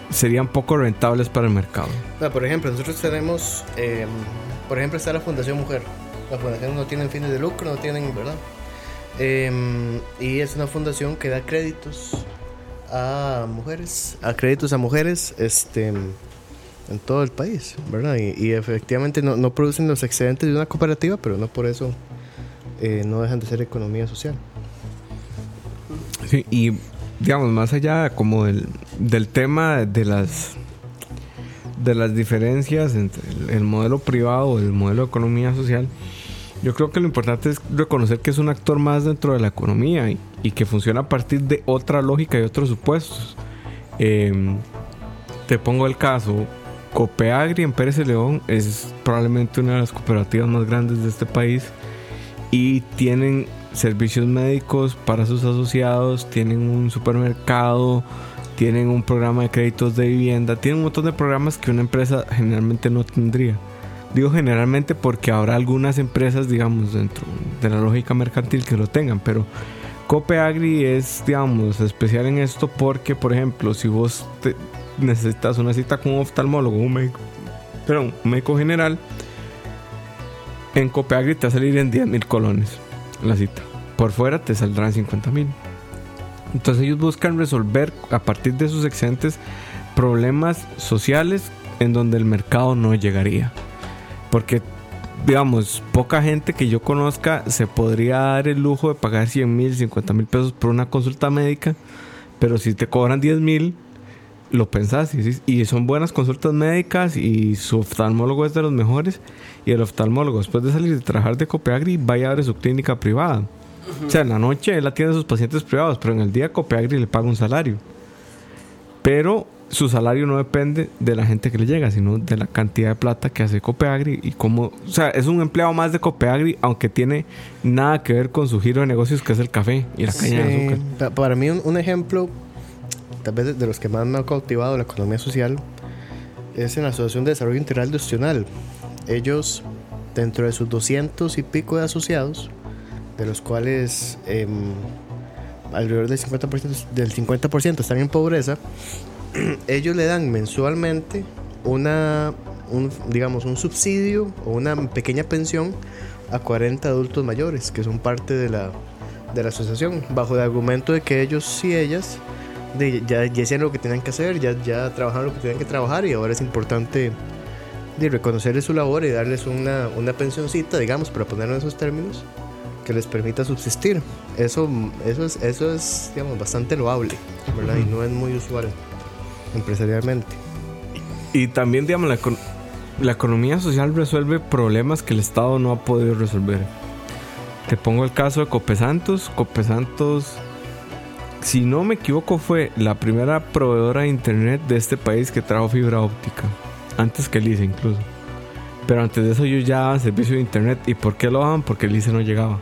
serían poco rentables para el mercado. Por ejemplo, nosotros tenemos, eh, por ejemplo, está la Fundación Mujer. Las fundaciones no tienen fines de lucro, no tienen, ¿verdad? Eh, y es una fundación que da créditos a mujeres, a créditos a mujeres, este, en todo el país, ¿verdad? Y, efectivamente no, no producen los excedentes de una cooperativa, pero no por eso eh, no dejan de ser economía social. Sí, y digamos, más allá como del, del tema de las de las diferencias entre el, el modelo privado y el modelo de economía social, yo creo que lo importante es reconocer que es un actor más dentro de la economía y, y que funciona a partir de otra lógica y otros supuestos. Em, te pongo el caso, Copeagri en Pérez León es probablemente una de las cooperativas más grandes de este país y tienen servicios médicos para sus asociados, tienen un supermercado, tienen un programa de créditos de vivienda, tienen un montón de programas que una empresa generalmente no tendría. Digo generalmente porque habrá algunas empresas, digamos, dentro de la lógica mercantil que lo tengan, pero Copeagri es, digamos, especial en esto porque, por ejemplo, si vos necesitas una cita con un oftalmólogo, un médico, perdón, un médico general, en Copeagri te va a salir en 10 mil colones la cita. Por fuera te saldrán 50 mil. Entonces ellos buscan resolver a partir de sus excedentes problemas sociales en donde el mercado no llegaría. Porque, digamos, poca gente que yo conozca se podría dar el lujo de pagar 100 mil, 50 mil pesos por una consulta médica. Pero si te cobran 10 mil, lo pensás y, decís- y son buenas consultas médicas y su oftalmólogo es de los mejores y el oftalmólogo después de salir de trabajar de Copeagri vaya a abrir su clínica privada. O sea, en la noche él atiende a sus pacientes privados, pero en el día Copeagri le paga un salario. Pero su salario no depende de la gente que le llega, sino de la cantidad de plata que hace Copeagri y cómo... O sea, es un empleado más de Copeagri, aunque tiene nada que ver con su giro de negocios, que es el café y la caña de Sí, azúcar. pa- para mí un, un ejemplo, tal vez de- los que más me ha cautivado la economía social, es en la Asociación de Desarrollo Integral Opcional. Ellos, dentro de sus 200 y pico de asociados, de los cuales em, alrededor del 50%, del 50% están en pobreza, ellos le dan mensualmente una, un, digamos, un subsidio o una pequeña pensión a 40 adultos mayores que son parte de la, de la asociación, bajo el argumento de que ellos y ellas de- ya, ya hicieron lo que tenían que hacer, ya, ya trabajaron lo que tenían que trabajar y ahora es importante de reconocerles su labor y darles una, una pensioncita, digamos, para ponerlo en esos términos, que les permita subsistir. Eso, eso, es, eso es, digamos, bastante loable, ¿verdad? Y no es muy usual empresarialmente. Y también, digamos, la, la economía social resuelve problemas que el Estado no ha podido resolver. Te pongo el caso de Copesantos. Copesantos, si no me equivoco, fue la primera proveedora de internet de este país que trajo fibra óptica. Antes que el ICE incluso. Pero antes de eso ellos ya daban servicio de internet. ¿Y por qué lo daban? Porque el ICE no llegaba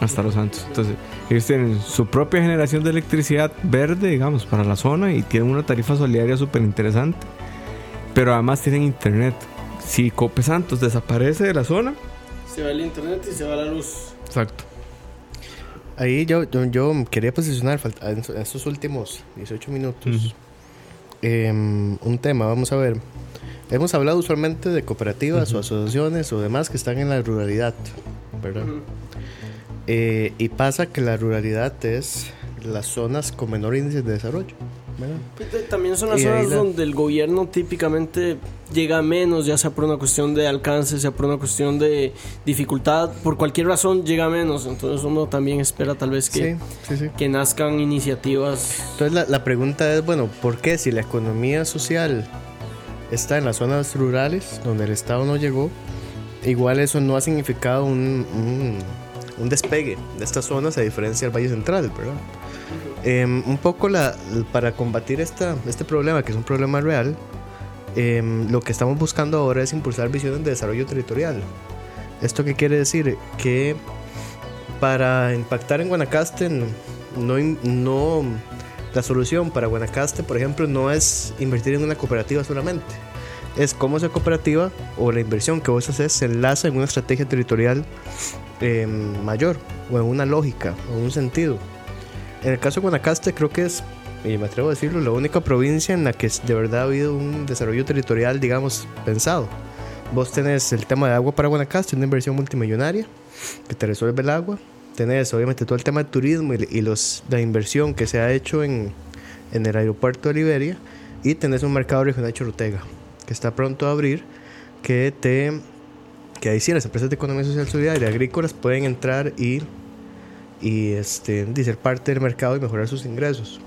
hasta Los Santos. Entonces, ellos tienen su propia generación de electricidad verde, digamos, para la zona y tienen una tarifa solidaria súper interesante. Pero además tienen internet. Si Cope Santos desaparece de la zona, Se va el internet y se va la luz. exacto. Ahí yo, yo, yo quería posicionar en estos últimos 18 minutos em, un tema, vamos a ver. Hemos hablado usualmente de cooperativas o asociaciones o demás que están en la ruralidad, ¿verdad? Eh, y pasa que la ruralidad es las zonas con menor índice de desarrollo, ¿verdad? También son las zonas la- donde el gobierno típicamente llega menos, ya sea por una cuestión de alcance, sea por una cuestión de dificultad, por cualquier razón llega menos. Entonces uno también espera tal vez que, Sí, sí, sí. que nazcan iniciativas. Entonces la, la pregunta es, bueno, ¿por qué si la economía social está en las zonas rurales donde el Estado no llegó, igual eso no ha significado un, un, un despegue de estas zonas a diferencia del Valle Central, ¿verdad? Em, un poco la, para combatir esta, este problema, que es un problema real, em, lo que estamos buscando ahora es impulsar visiones de desarrollo territorial. ¿Esto qué quiere decir? Que para impactar en Guanacaste no, la solución para Guanacaste, por ejemplo, no es invertir en una cooperativa solamente. Es cómo esa cooperativa o la inversión que vos haces se enlaza en una estrategia territorial eh, mayor o en una lógica o en un sentido. En el caso de Guanacaste creo que es, y me atrevo a decirlo, la única provincia en la que de verdad ha habido un desarrollo territorial, digamos, pensado. Vos tenés el tema de agua para Guanacaste, una inversión multimillonaria que te resuelve el agua. Tenés obviamente todo el tema de turismo y, y los, la inversión que se ha hecho en, en el aeropuerto de Liberia. Y tenés un mercado regional Chorotega que está pronto a abrir, que te que ahí sí las empresas de economía social solidaria agrícolas pueden entrar y, y este, y ser parte del mercado y mejorar sus ingresos.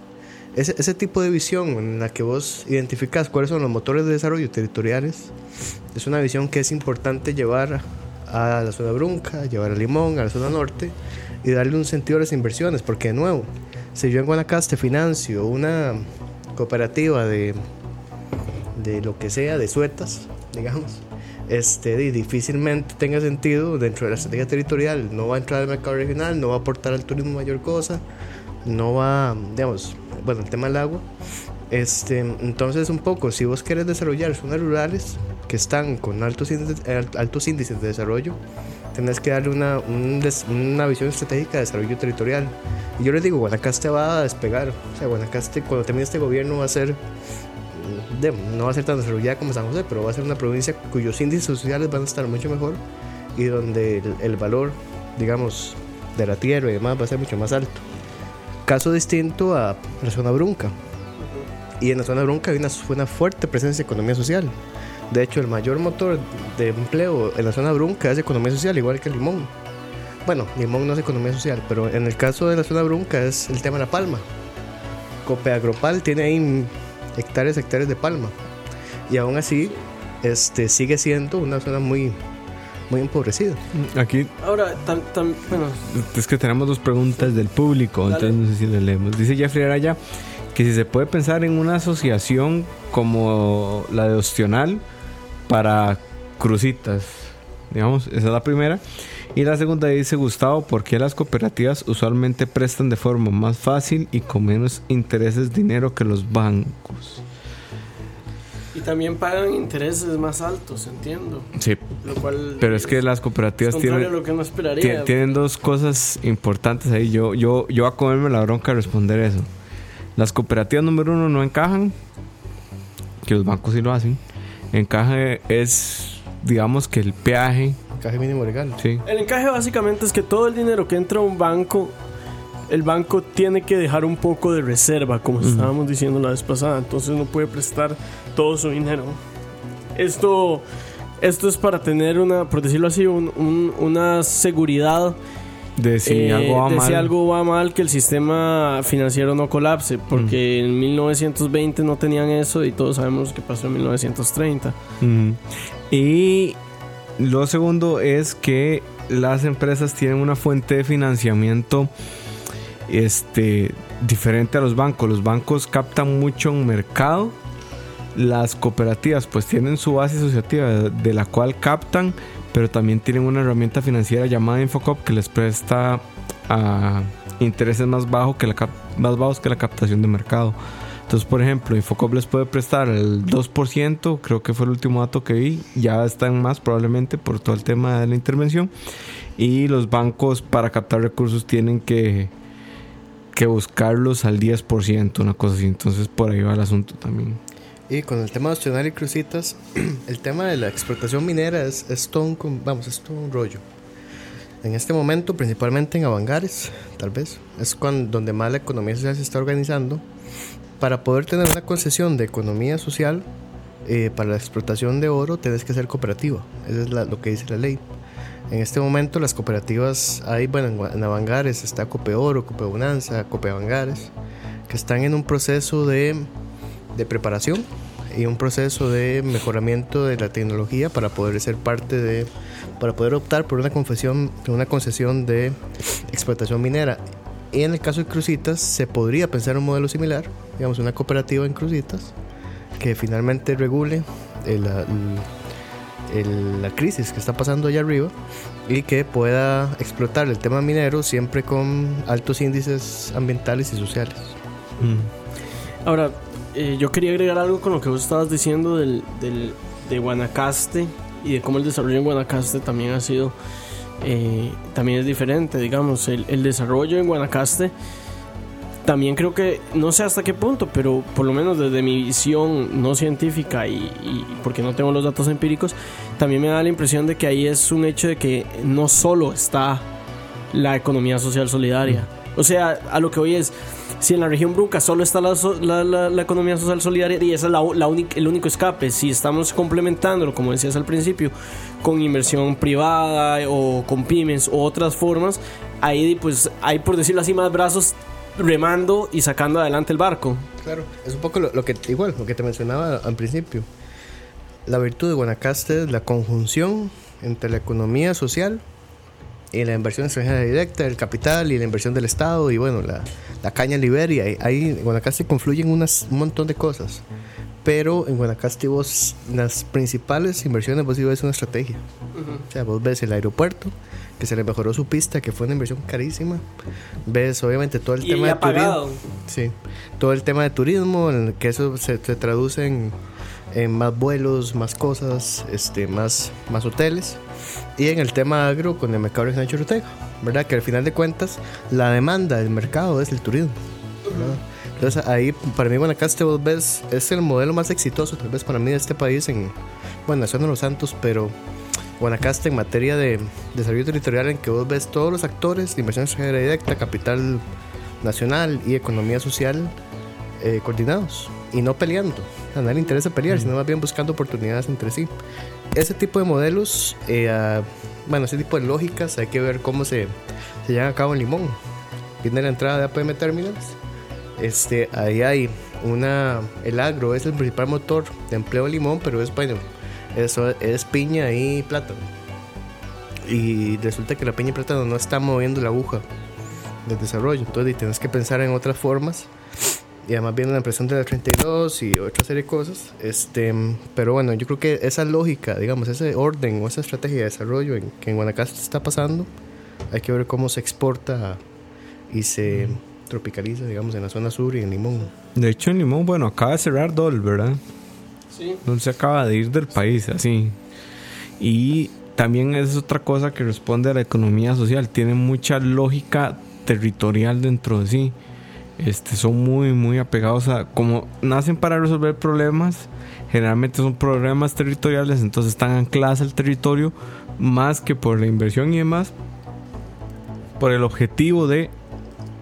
Ese, ese tipo de visión en la que vos identificas cuáles son los motores de desarrollo territoriales es una visión que es importante llevar a la zona Brunca, llevar a Limón, a la zona norte y darle un sentido a las inversiones, porque de nuevo, si yo en Guanacaste financio una cooperativa de, de lo que sea, de suetas, digamos, este, di- difícilmente tenga sentido dentro de la estrategia territorial, no va a entrar al mercado regional, no va a aportar al turismo mayor cosa, no va, digamos, bueno, el tema del agua. Este, entonces, un poco, si vos querés desarrollar zonas rurales que están con altos índices, altos índices de desarrollo, tenés que darle una, una visión estratégica de desarrollo territorial. Y yo les digo, Guanacaste va a despegar. O sea, Guanacaste, cuando termine este gobierno, va a ser. No va a ser tan desarrollada como San José, pero va a ser una provincia cuyos índices sociales van a estar mucho mejor y donde el, valor, digamos, de la tierra y demás va a ser mucho más alto. Caso distinto a la zona Brunca. Y en la zona Brunca hay una, una fuerte presencia de economía social. De hecho, el mayor motor de empleo en la zona Brunca es economía social, igual que Limón. Bueno, Limón no es economía social, pero en el caso de la zona Brunca es el tema de la palma. Cope Agropal tiene ahí hectáreas, hectáreas de palma. Y aún así, este, sigue siendo una zona muy, muy empobrecida. Aquí Ahora, tam- tam- bueno, es que tenemos dos preguntas del público, Dale. entonces no sé si le leemos. Dice Jeffrey Araya que si se puede pensar en una asociación como la de Ostional para crucitas. Digamos, esa es la primera. Y la segunda dice Gustavo, ¿por qué las cooperativas usualmente prestan de forma más fácil y con menos intereses dinero que los bancos? y también pagan intereses más altos, entiendo. Sí, Lo cual. pero es que las cooperativas tienen... a lo que uno Tien- esperaría. Tienen dos cosas importantes ahí. Yo, yo, yo a comerme la bronca de responder eso. Las cooperativas número uno no encajan, que los bancos sí lo hacen. Encaje es, digamos que el peaje, Caje mínimo legal. sí. El encaje básicamente es que todo el dinero que entra a un banco, el banco tiene que dejar un poco de reserva, como estábamos diciendo la vez pasada. Entonces no puede prestar todo su dinero. Esto, esto es para tener una, por decirlo así, un- un- una seguridad De si eh, algo va de mal. si algo va mal, que el sistema financiero no colapse. Porque en 1920 no tenían eso y todos sabemos qué pasó en 1930. Mm. Y lo segundo es que las empresas tienen una fuente de financiamiento este, diferente a los bancos. Los bancos captan mucho en mercado. Las cooperativas pues tienen su base asociativa de la cual captan, pero también tienen una herramienta financiera llamada Infocop que les presta a intereses más, que la más bajos que la captación de mercado. Entonces, por ejemplo, Infocop les puede prestar el 2%, creo que fue el último dato que vi, ya están más probablemente por todo el tema de la intervención. Y los bancos para captar recursos tienen que, que buscarlos al 10%, una cosa así. Entonces, por ahí va el asunto también. Y con el tema de Ostional y Crucitas, el tema de la explotación minera es, es todo un, vamos, es todo un rollo. En este momento, principalmente en Avangares, tal vez, es cuando, donde más la economía social se está organizando. Para poder tener una concesión de economía social eh, para la explotación de oro, tienes que ser cooperativa. Eso es lo que dice la ley. En este momento, las cooperativas, hay, en, Avangares está Copeoro, Copebonanza, Copeavangares, que están en un proceso de de preparación y un proceso de mejoramiento de la tecnología para poder ser parte de para poder optar por una una concesión de explotación minera y en el caso de Crucitas se podría pensar un modelo similar digamos una cooperativa en Crucitas que finalmente regule el- el- el- la crisis que está pasando allá arriba y que pueda explotar el tema minero siempre con altos índices ambientales y sociales. Ahora, eh, yo quería agregar algo con lo que vos estabas diciendo del, del- de Guanacaste y de cómo el desarrollo en Guanacaste también ha sido, eh, también es diferente, digamos, el, el desarrollo en Guanacaste también creo que, no sé hasta qué punto, pero por lo menos desde mi visión no científica y, y porque no tengo los datos empíricos, también me da la impresión de que ahí es un hecho de que no solo está la economía social solidaria. O sea, a lo que hoy es, si en la región Brunca solo está la, la- la- la economía social solidaria y ese es la única- el único escape, si estamos complementándolo, como decías al principio, con inversión privada o con pymes o otras formas, ahí pues hay, por decirlo así, más brazos remando y sacando adelante el barco. Claro, es un poco lo, lo que igual, lo que te mencionaba al principio. La virtud de Guanacaste es la conjunción entre la economía social y la inversión extranjera directa, el capital y la inversión del Estado y bueno, la, la caña Liberia. Ahí- Ahí en Guanacaste confluyen unas, un montón de cosas. Pero en Guanacaste vos, las principales inversiones vos sí ves una estrategia. O sea, vos ves el aeropuerto, que se le mejoró su pista, que fue una inversión carísima. Ves obviamente todo el Y tema de apagado. turismo. Sí, todo el tema de turismo, en que eso se, se traduce en, en más vuelos, más cosas, este, más, más hoteles. Y en el tema agro con el mercado de Sánchez Ortega, ¿verdad? Que al final de cuentas la demanda del mercado es el turismo. ¿verdad? Entonces ahí para mí Guanacaste vos ves, es el modelo más exitoso tal vez para mí de este país en, bueno, Nación de los Santos, pero Guanacaste en materia de desarrollo territorial en que vos ves todos los actores inversión extranjera directa, capital nacional y economía social eh, coordinados y no peleando. A nadie le interesa pelear, sino más bien buscando oportunidades entre sí. Ese tipo de modelos, eh, bueno, ese tipo de lógicas, hay que ver cómo se, se llevan a cabo en Limón. Viene la entrada de APM Terminals. Este, ahí hay una, el agro es el principal motor de empleo de Limón, pero es, bueno, eso es piña y plátano. Y resulta que la piña y plátano no está moviendo la aguja del desarrollo. Entonces tienes que pensar en otras formas. Y además viene la impresión de la 32 y otra serie de cosas. Este, pero bueno, yo creo que esa lógica, digamos, ese orden o esa estrategia de desarrollo en, que en Guanacaste está pasando, hay que ver cómo se exporta y se tropicaliza, digamos, en la zona sur y en Limón. De hecho, en Limón, bueno, acaba de cerrar Dol, ¿verdad? Sí. Dol se acaba de ir del país, así. Y también es otra cosa que responde a la economía social. Tiene mucha lógica territorial dentro de sí. Este, son muy, muy apegados a. Como nacen para resolver problemas, generalmente son problemas territoriales, entonces están ancladas al territorio más que por la inversión y demás, por el objetivo de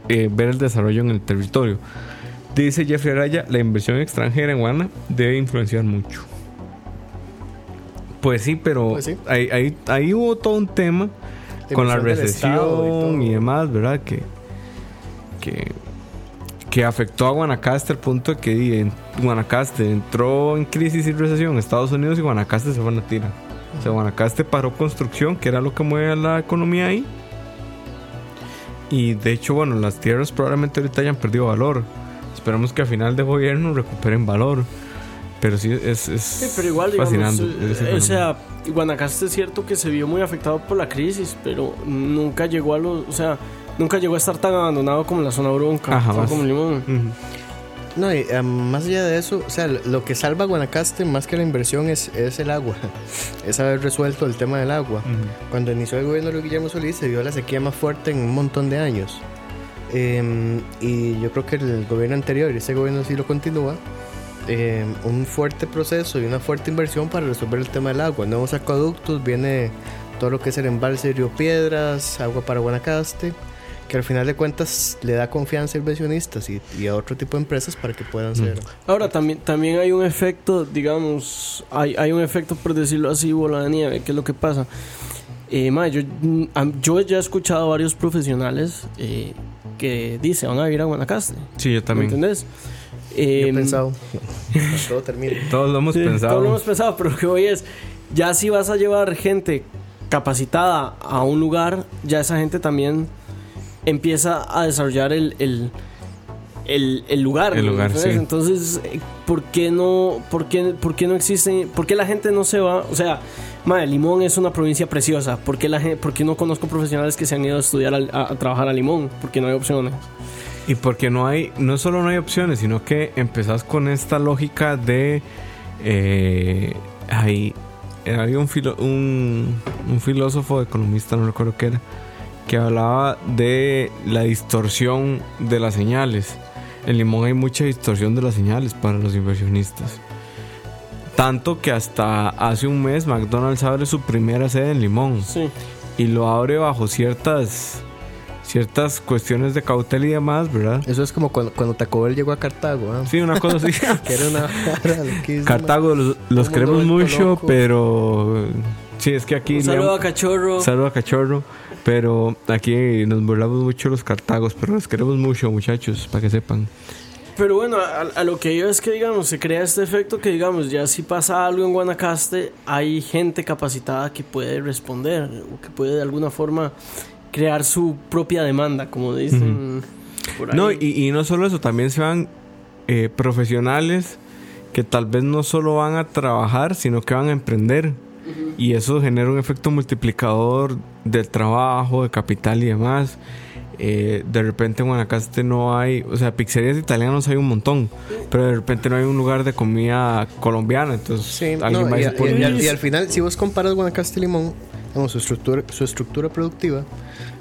eh, ver el desarrollo en el territorio. Dice Jeffrey Araya, la inversión extranjera en Guana debe influenciar mucho. Pues sí, pero Pues sí. Ahí, ahí, ahí hubo todo un tema La con la y recesión todo. y, demás, ¿verdad? Que, que, que afectó a Guanacaste al punto de que en- Guanacaste entró en crisis y recesión en Estados Unidos y Guanacaste se fue a la tira. O sea, Guanacaste paró construcción, que era lo que mueve la economía ahí. Y de hecho, bueno, las tierras probablemente ahorita hayan perdido valor. Esperamos que a final de gobierno recuperen valor. Pero sí, es, es Sí, pero igual, digamos, fascinante. eh, ese o sea, Guanacaste es cierto que se vio muy afectado por la crisis, pero nunca llegó a los, o sea, nunca llegó a estar tan abandonado como la zona bronca, jamás. como Limón. No, y eh, más allá de eso, o sea, lo que salva a Guanacaste más que la inversión es, es el agua. Es haber resuelto el tema del agua. Cuando inició el gobierno de Guillermo Solís se vio la sequía más fuerte en un montón de años. Eh, y yo creo que el gobierno anterior, y ese gobierno sí lo continúa, eh, un fuerte proceso y una fuerte inversión para resolver el tema del agua. Nuevos acueductos, viene todo lo que es el embalse de Río Piedras, agua para Guanacaste, que al final de cuentas le da confianza a inversionistas y, y a otro tipo de empresas para que puedan ser. Ahora también, también hay un efecto, digamos, hay, hay un efecto, por decirlo así, bola de nieve, que es lo que pasa. Eh, ma, yo, mm, yo ya he escuchado a varios profesionales eh, que dicen, van a ir a Guanacaste. Sí, yo ¿Me también. entendés? Yo he Em, pensado, todo termine. Todos lo hemos Sí, pensado. Todo lo hemos pensado, pero lo que voy es, ya si vas a llevar gente capacitada a un lugar, ya esa gente también empieza a desarrollar el, el, el, el lugar. El ¿me lugar, sí. Entonces, eh, ¿por qué no, por qué, por qué no existe, por qué la gente no se va? O sea, madre, Limón es una provincia preciosa. ¿Por qué, la gente, por qué no conozco profesionales que se han ido a estudiar a, a trabajar a Limón? Porque no hay opciones. Y porque no hay, no solo no hay opciones, sino que empezás con esta lógica de. Eh, hay, había un, filo- un, un filósofo, economista, no recuerdo qué era, que hablaba de la distorsión de las señales. En Limón hay mucha distorsión de las señales para los inversionistas. Tanto que hasta hace un mes McDonald's abre su primera sede en Limón Sí. y lo abre bajo ciertas ciertas cuestiones de cautela y demás, ¿verdad? Eso es como cuando, cuando Taco Bell llegó a Cartago, ¿ah? Sí, una cosa así. que era una. Cartago los, queremos mucho, loco. pero sí, es que aquí Un saludo le- a Cachorro. saludo a Cachorro, pero aquí nos burlamos mucho los cartagos, pero los queremos mucho, muchachos, para que sepan. Pero bueno, a, a lo que yo es que, digamos, se crea este efecto que, digamos, ya si pasa algo en Guanacaste, hay gente capacitada que puede responder o que puede de alguna forma crear su propia demanda, como dicen por ahí. No, y, y no solo eso, también se van eh, profesionales que tal vez no solo van a trabajar, sino que van a emprender. Y eso genera un efecto multiplicador del trabajo, de capital y demás. Eh, de repente en Guanacaste no hay, o sea, pizzerías italianas hay un montón, pero de repente no hay un lugar de comida colombiana, entonces Sí, alguien no, y, pone- y al, y al final, si vos comparas Guanacaste y Limón, digamos, su estructura, su estructura productiva,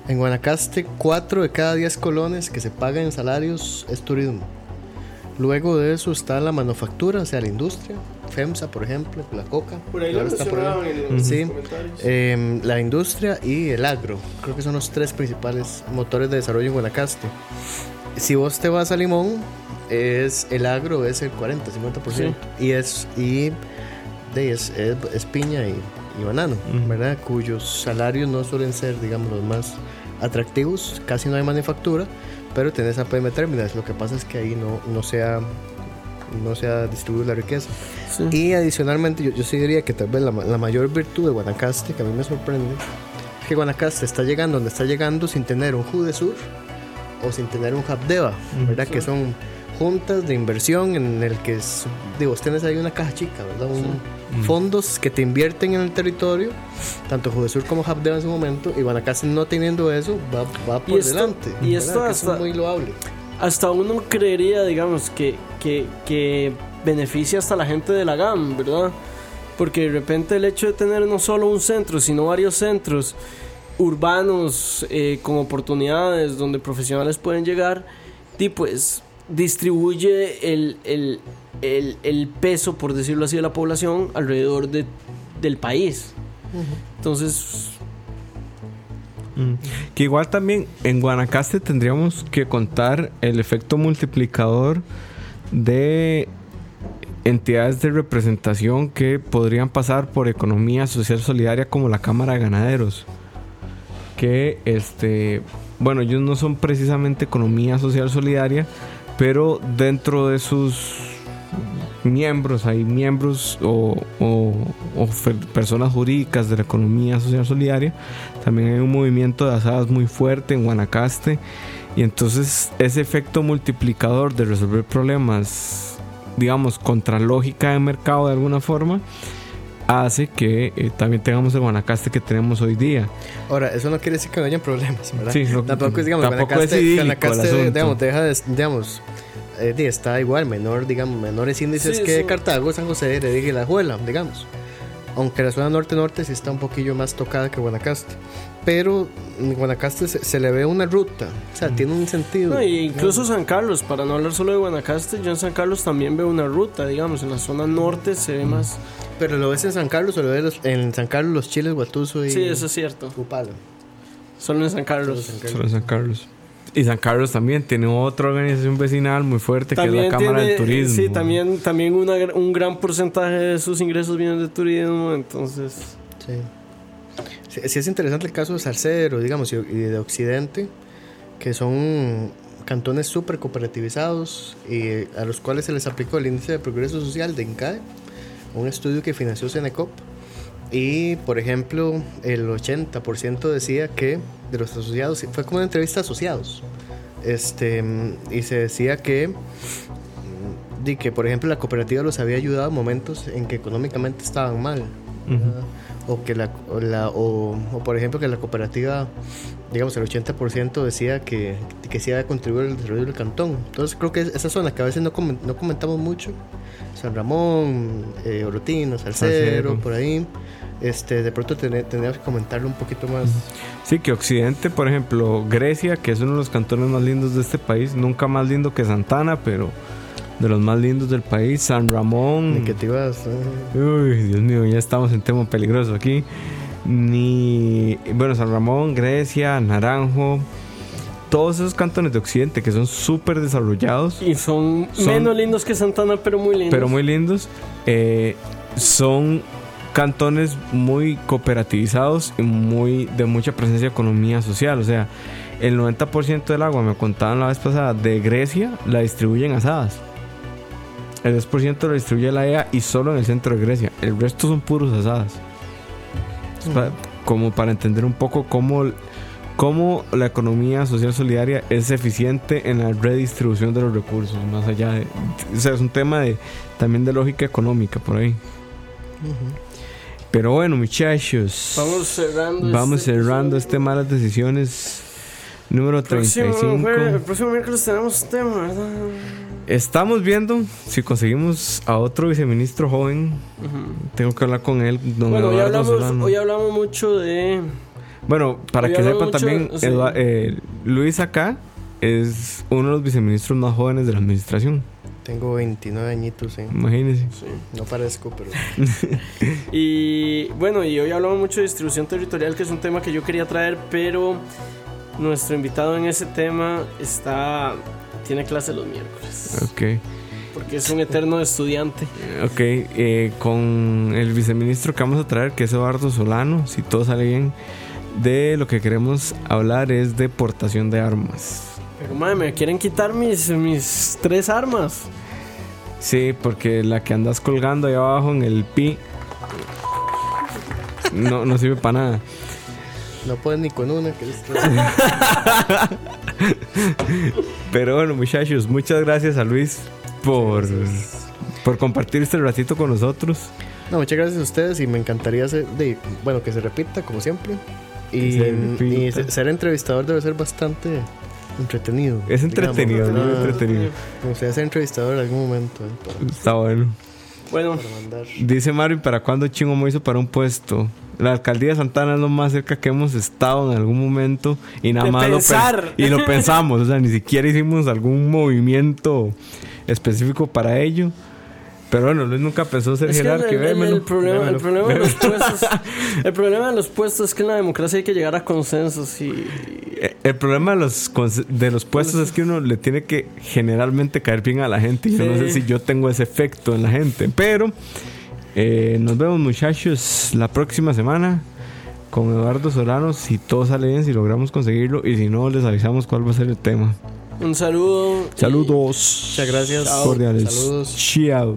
en Guanacaste, 4 de cada 10 colones que se pagan en salarios es turismo. Luego de eso está la manufactura, o sea, la industria, FEMSA, por ejemplo, la coca. por ahí lo está por ahí. en los Sí. comentarios. Eh, la industria y el agro. Creo que son los tres principales motores de desarrollo en Guanacaste. Si vos te vas a Limón, es el agro es el 40, 50%. Y es y de, es, es, es piña y, y banano, Ujú. ¿verdad? Cuyos salarios no suelen ser, digamos, los más atractivos. Casi no hay manufactura, pero tenés APM Terminals. Lo que pasa es que ahí no, no se ha no se ha distribuido la riqueza. Sí. Y adicionalmente, yo, yo sí diría que tal vez la, la mayor virtud de Guanacaste, que a mí me sorprende, es que Guanacaste está llegando donde está llegando sin tener un Sur o sin tener un Habdeba, ¿verdad? Que son juntas de inversión en el que, es- digo, ustedes ahí una caja chica, ¿verdad? Un- Fondos que te invierten en el territorio, tanto Sur como Habdeba en su momento, y Guanacaste no teniendo eso, va, va por esto- delante. y ¿verdad? esto hasta- es muy loable. Hasta uno creería, digamos, que, que, que beneficia hasta la gente de la GAM, ¿verdad? Porque de repente el hecho de tener no solo un centro, sino varios centros urbanos eh, con oportunidades donde profesionales pueden llegar, y pues distribuye el, el, el, el peso, por decirlo así, de la población alrededor de, del país. Entonces, Mm. Que igual también en Guanacaste tendríamos que contar el efecto multiplicador de entidades de representación que podrían pasar por economía social solidaria como la Cámara de Ganaderos. Que este, bueno, ellos no son precisamente economía social solidaria, pero dentro de sus miembros, hay miembros o, o- o personas jurídicas de la economía social solidaria. También hay un movimiento de asadas muy fuerte en Guanacaste. Y entonces ese efecto multiplicador de resolver problemas, digamos, contra lógica de mercado de alguna forma, hace que eh, también tengamos el Guanacaste que tenemos hoy día. Ahora, eso no quiere decir que no hayan problemas, ¿verdad? Sí, no- tampoco es, digamos, tampoco Guanacaste, es idílico el Guanacaste, digamos, deja de, digamos, eh, está igual, menor, digamos, menores índices Sí, que. Cartago, San José, Heredia y La Juela, digamos. Aunque la zona norte-norte sí está un poquillo más tocada que Guanacaste. Pero en Guanacaste se, se le ve una ruta, o sea, tiene un sentido. No, y incluso. San Carlos, para no hablar solo de Guanacaste, yo en San Carlos también veo una ruta, digamos, en la zona norte se ve más... Pero lo ves en San Carlos o lo ves los- en San Carlos, Los Chiles, Guatuso y Sí, eso es cierto. Solo en San Carlos. Solo San Carlos. Solo San Carlos. Y San Carlos también tiene otra organización vecinal muy fuerte que es la Cámara tiene- del Turismo. Sí, también, también una un gran porcentaje de sus ingresos vienen de turismo, entonces... Sí. Sí, sí es interesante el caso de Salcedo, digamos, y y de Occidente, que son cantones súper cooperativizados y a los cuales se les aplicó el índice de progreso social de INCAE, un estudio que financió Senecop. Y, por ejemplo, el 80% decía que de los asociados, fue como una entrevista a asociados, este, y se decía que mm, di que por ejemplo la cooperativa los había ayudado en momentos en que económicamente estaban mal ¿verdad? o que la, o, la- o- o, por ejemplo que la cooperativa digamos el 80% decía que, que sí había contribuido al desarrollo del cantón. Entonces creo que es- esa zona que a veces no, no comentamos mucho. San Ramón eh, Orotino Salcero Salcero. por ahí este de pronto ten- tendríamos que comentarlo un poquito más Sí, que Occidente, por ejemplo, Grecia, que es uno de los cantones más lindos de este país, nunca más lindo que Santana, pero de los más lindos del país, San Ramón. ni que te ibas eh, Uy, Dios mío, ya estamos en tema peligroso aquí. Ni. Bueno, San Ramón, Grecia, Naranjo. Todos esos cantones de Occidente que son súper desarrollados, Y son, Son- menos lindos que Santana, pero muy lindos. pero muy lindos, eh, son cantones muy cooperativizados y muy de mucha presencia de economía social. O sea, el 90% del agua, me contaban la vez pasada, de Grecia la distribuyen asadas. El 10% lo distribuye la EA y solo en el centro de Grecia. El resto son puros asadas. Es pa- como para entender un poco cómo, cómo la economía social solidaria es eficiente en la redistribución de los recursos, más allá de... O sea, es un tema de, también de lógica económica por ahí. Pero bueno, muchachos. Vamos cerrando. Vamos este cerrando episodio. este malas decisiones número Próximo 35. jueves- el próximo miércoles tenemos tema, ¿verdad? Estamos viendo si conseguimos a otro viceministro joven. Tengo que hablar con él, don Bueno, hoy hablamos, Solano. hoy hablamos mucho de. Bueno, para hoy que sepan mucho- también, sí. Eh, Luis acá es uno de los viceministros más jóvenes de la administración. Tengo 29 añitos sí. Imagínense. no parezco pero Y bueno, y hoy hablamos mucho de distribución territorial, que es un tema que yo quería traer, pero nuestro invitado en ese tema está. Tiene clase los miércoles. Ok. Porque es un eterno estudiante. Ok, eh, con el viceministro que vamos a traer, que es Eduardo Solano, si todo sale bien, de lo que queremos hablar es de portación de armas. Pero madre, me quieren quitar mis, mis tres armas. Sí, porque la que andas colgando ahí abajo en el pi no, no sirve para nada. No puedes ni con una. Que es... Pero bueno, muchachos, muchas gracias a Luis por, por compartir este ratito con nosotros. No, muchas gracias a ustedes y me encantaría hacer de, bueno, que se repita como siempre. Y, se y repita. ser entrevistador debe ser bastante entretenido. Es entretenido, digamos. muy Ah, entretenido. Me gustaría ser entrevistador en algún momento. eh, para, Está bueno. Bueno. Dice Marvin, ¿para cuándo Chingo me hizo para un puesto? La alcaldía de Santana es lo más cerca que hemos estado en algún momento y nada De más lo pensar. y lo pensamos, o sea, ni siquiera hicimos algún movimiento específico para ello. Pero bueno, Luis nunca pensó ser es que el, problema, el vémelo. problema de los puestos, el problema de los puestos es que en la democracia hay que llegar a consensos y Eh, El problema de los, de los puestos es que uno le tiene que generalmente caer bien a la gente. y Yo no sé si yo tengo ese efecto en la gente. Pero eh, nos vemos muchachos la próxima semana con Eduardo Solano. Si todo sale bien, si logramos conseguirlo. Y si no, les avisamos cuál va a ser el tema. un saludo. y- Saludos. Muchas gracias. Chao. Cordiales. Saludos. Chao.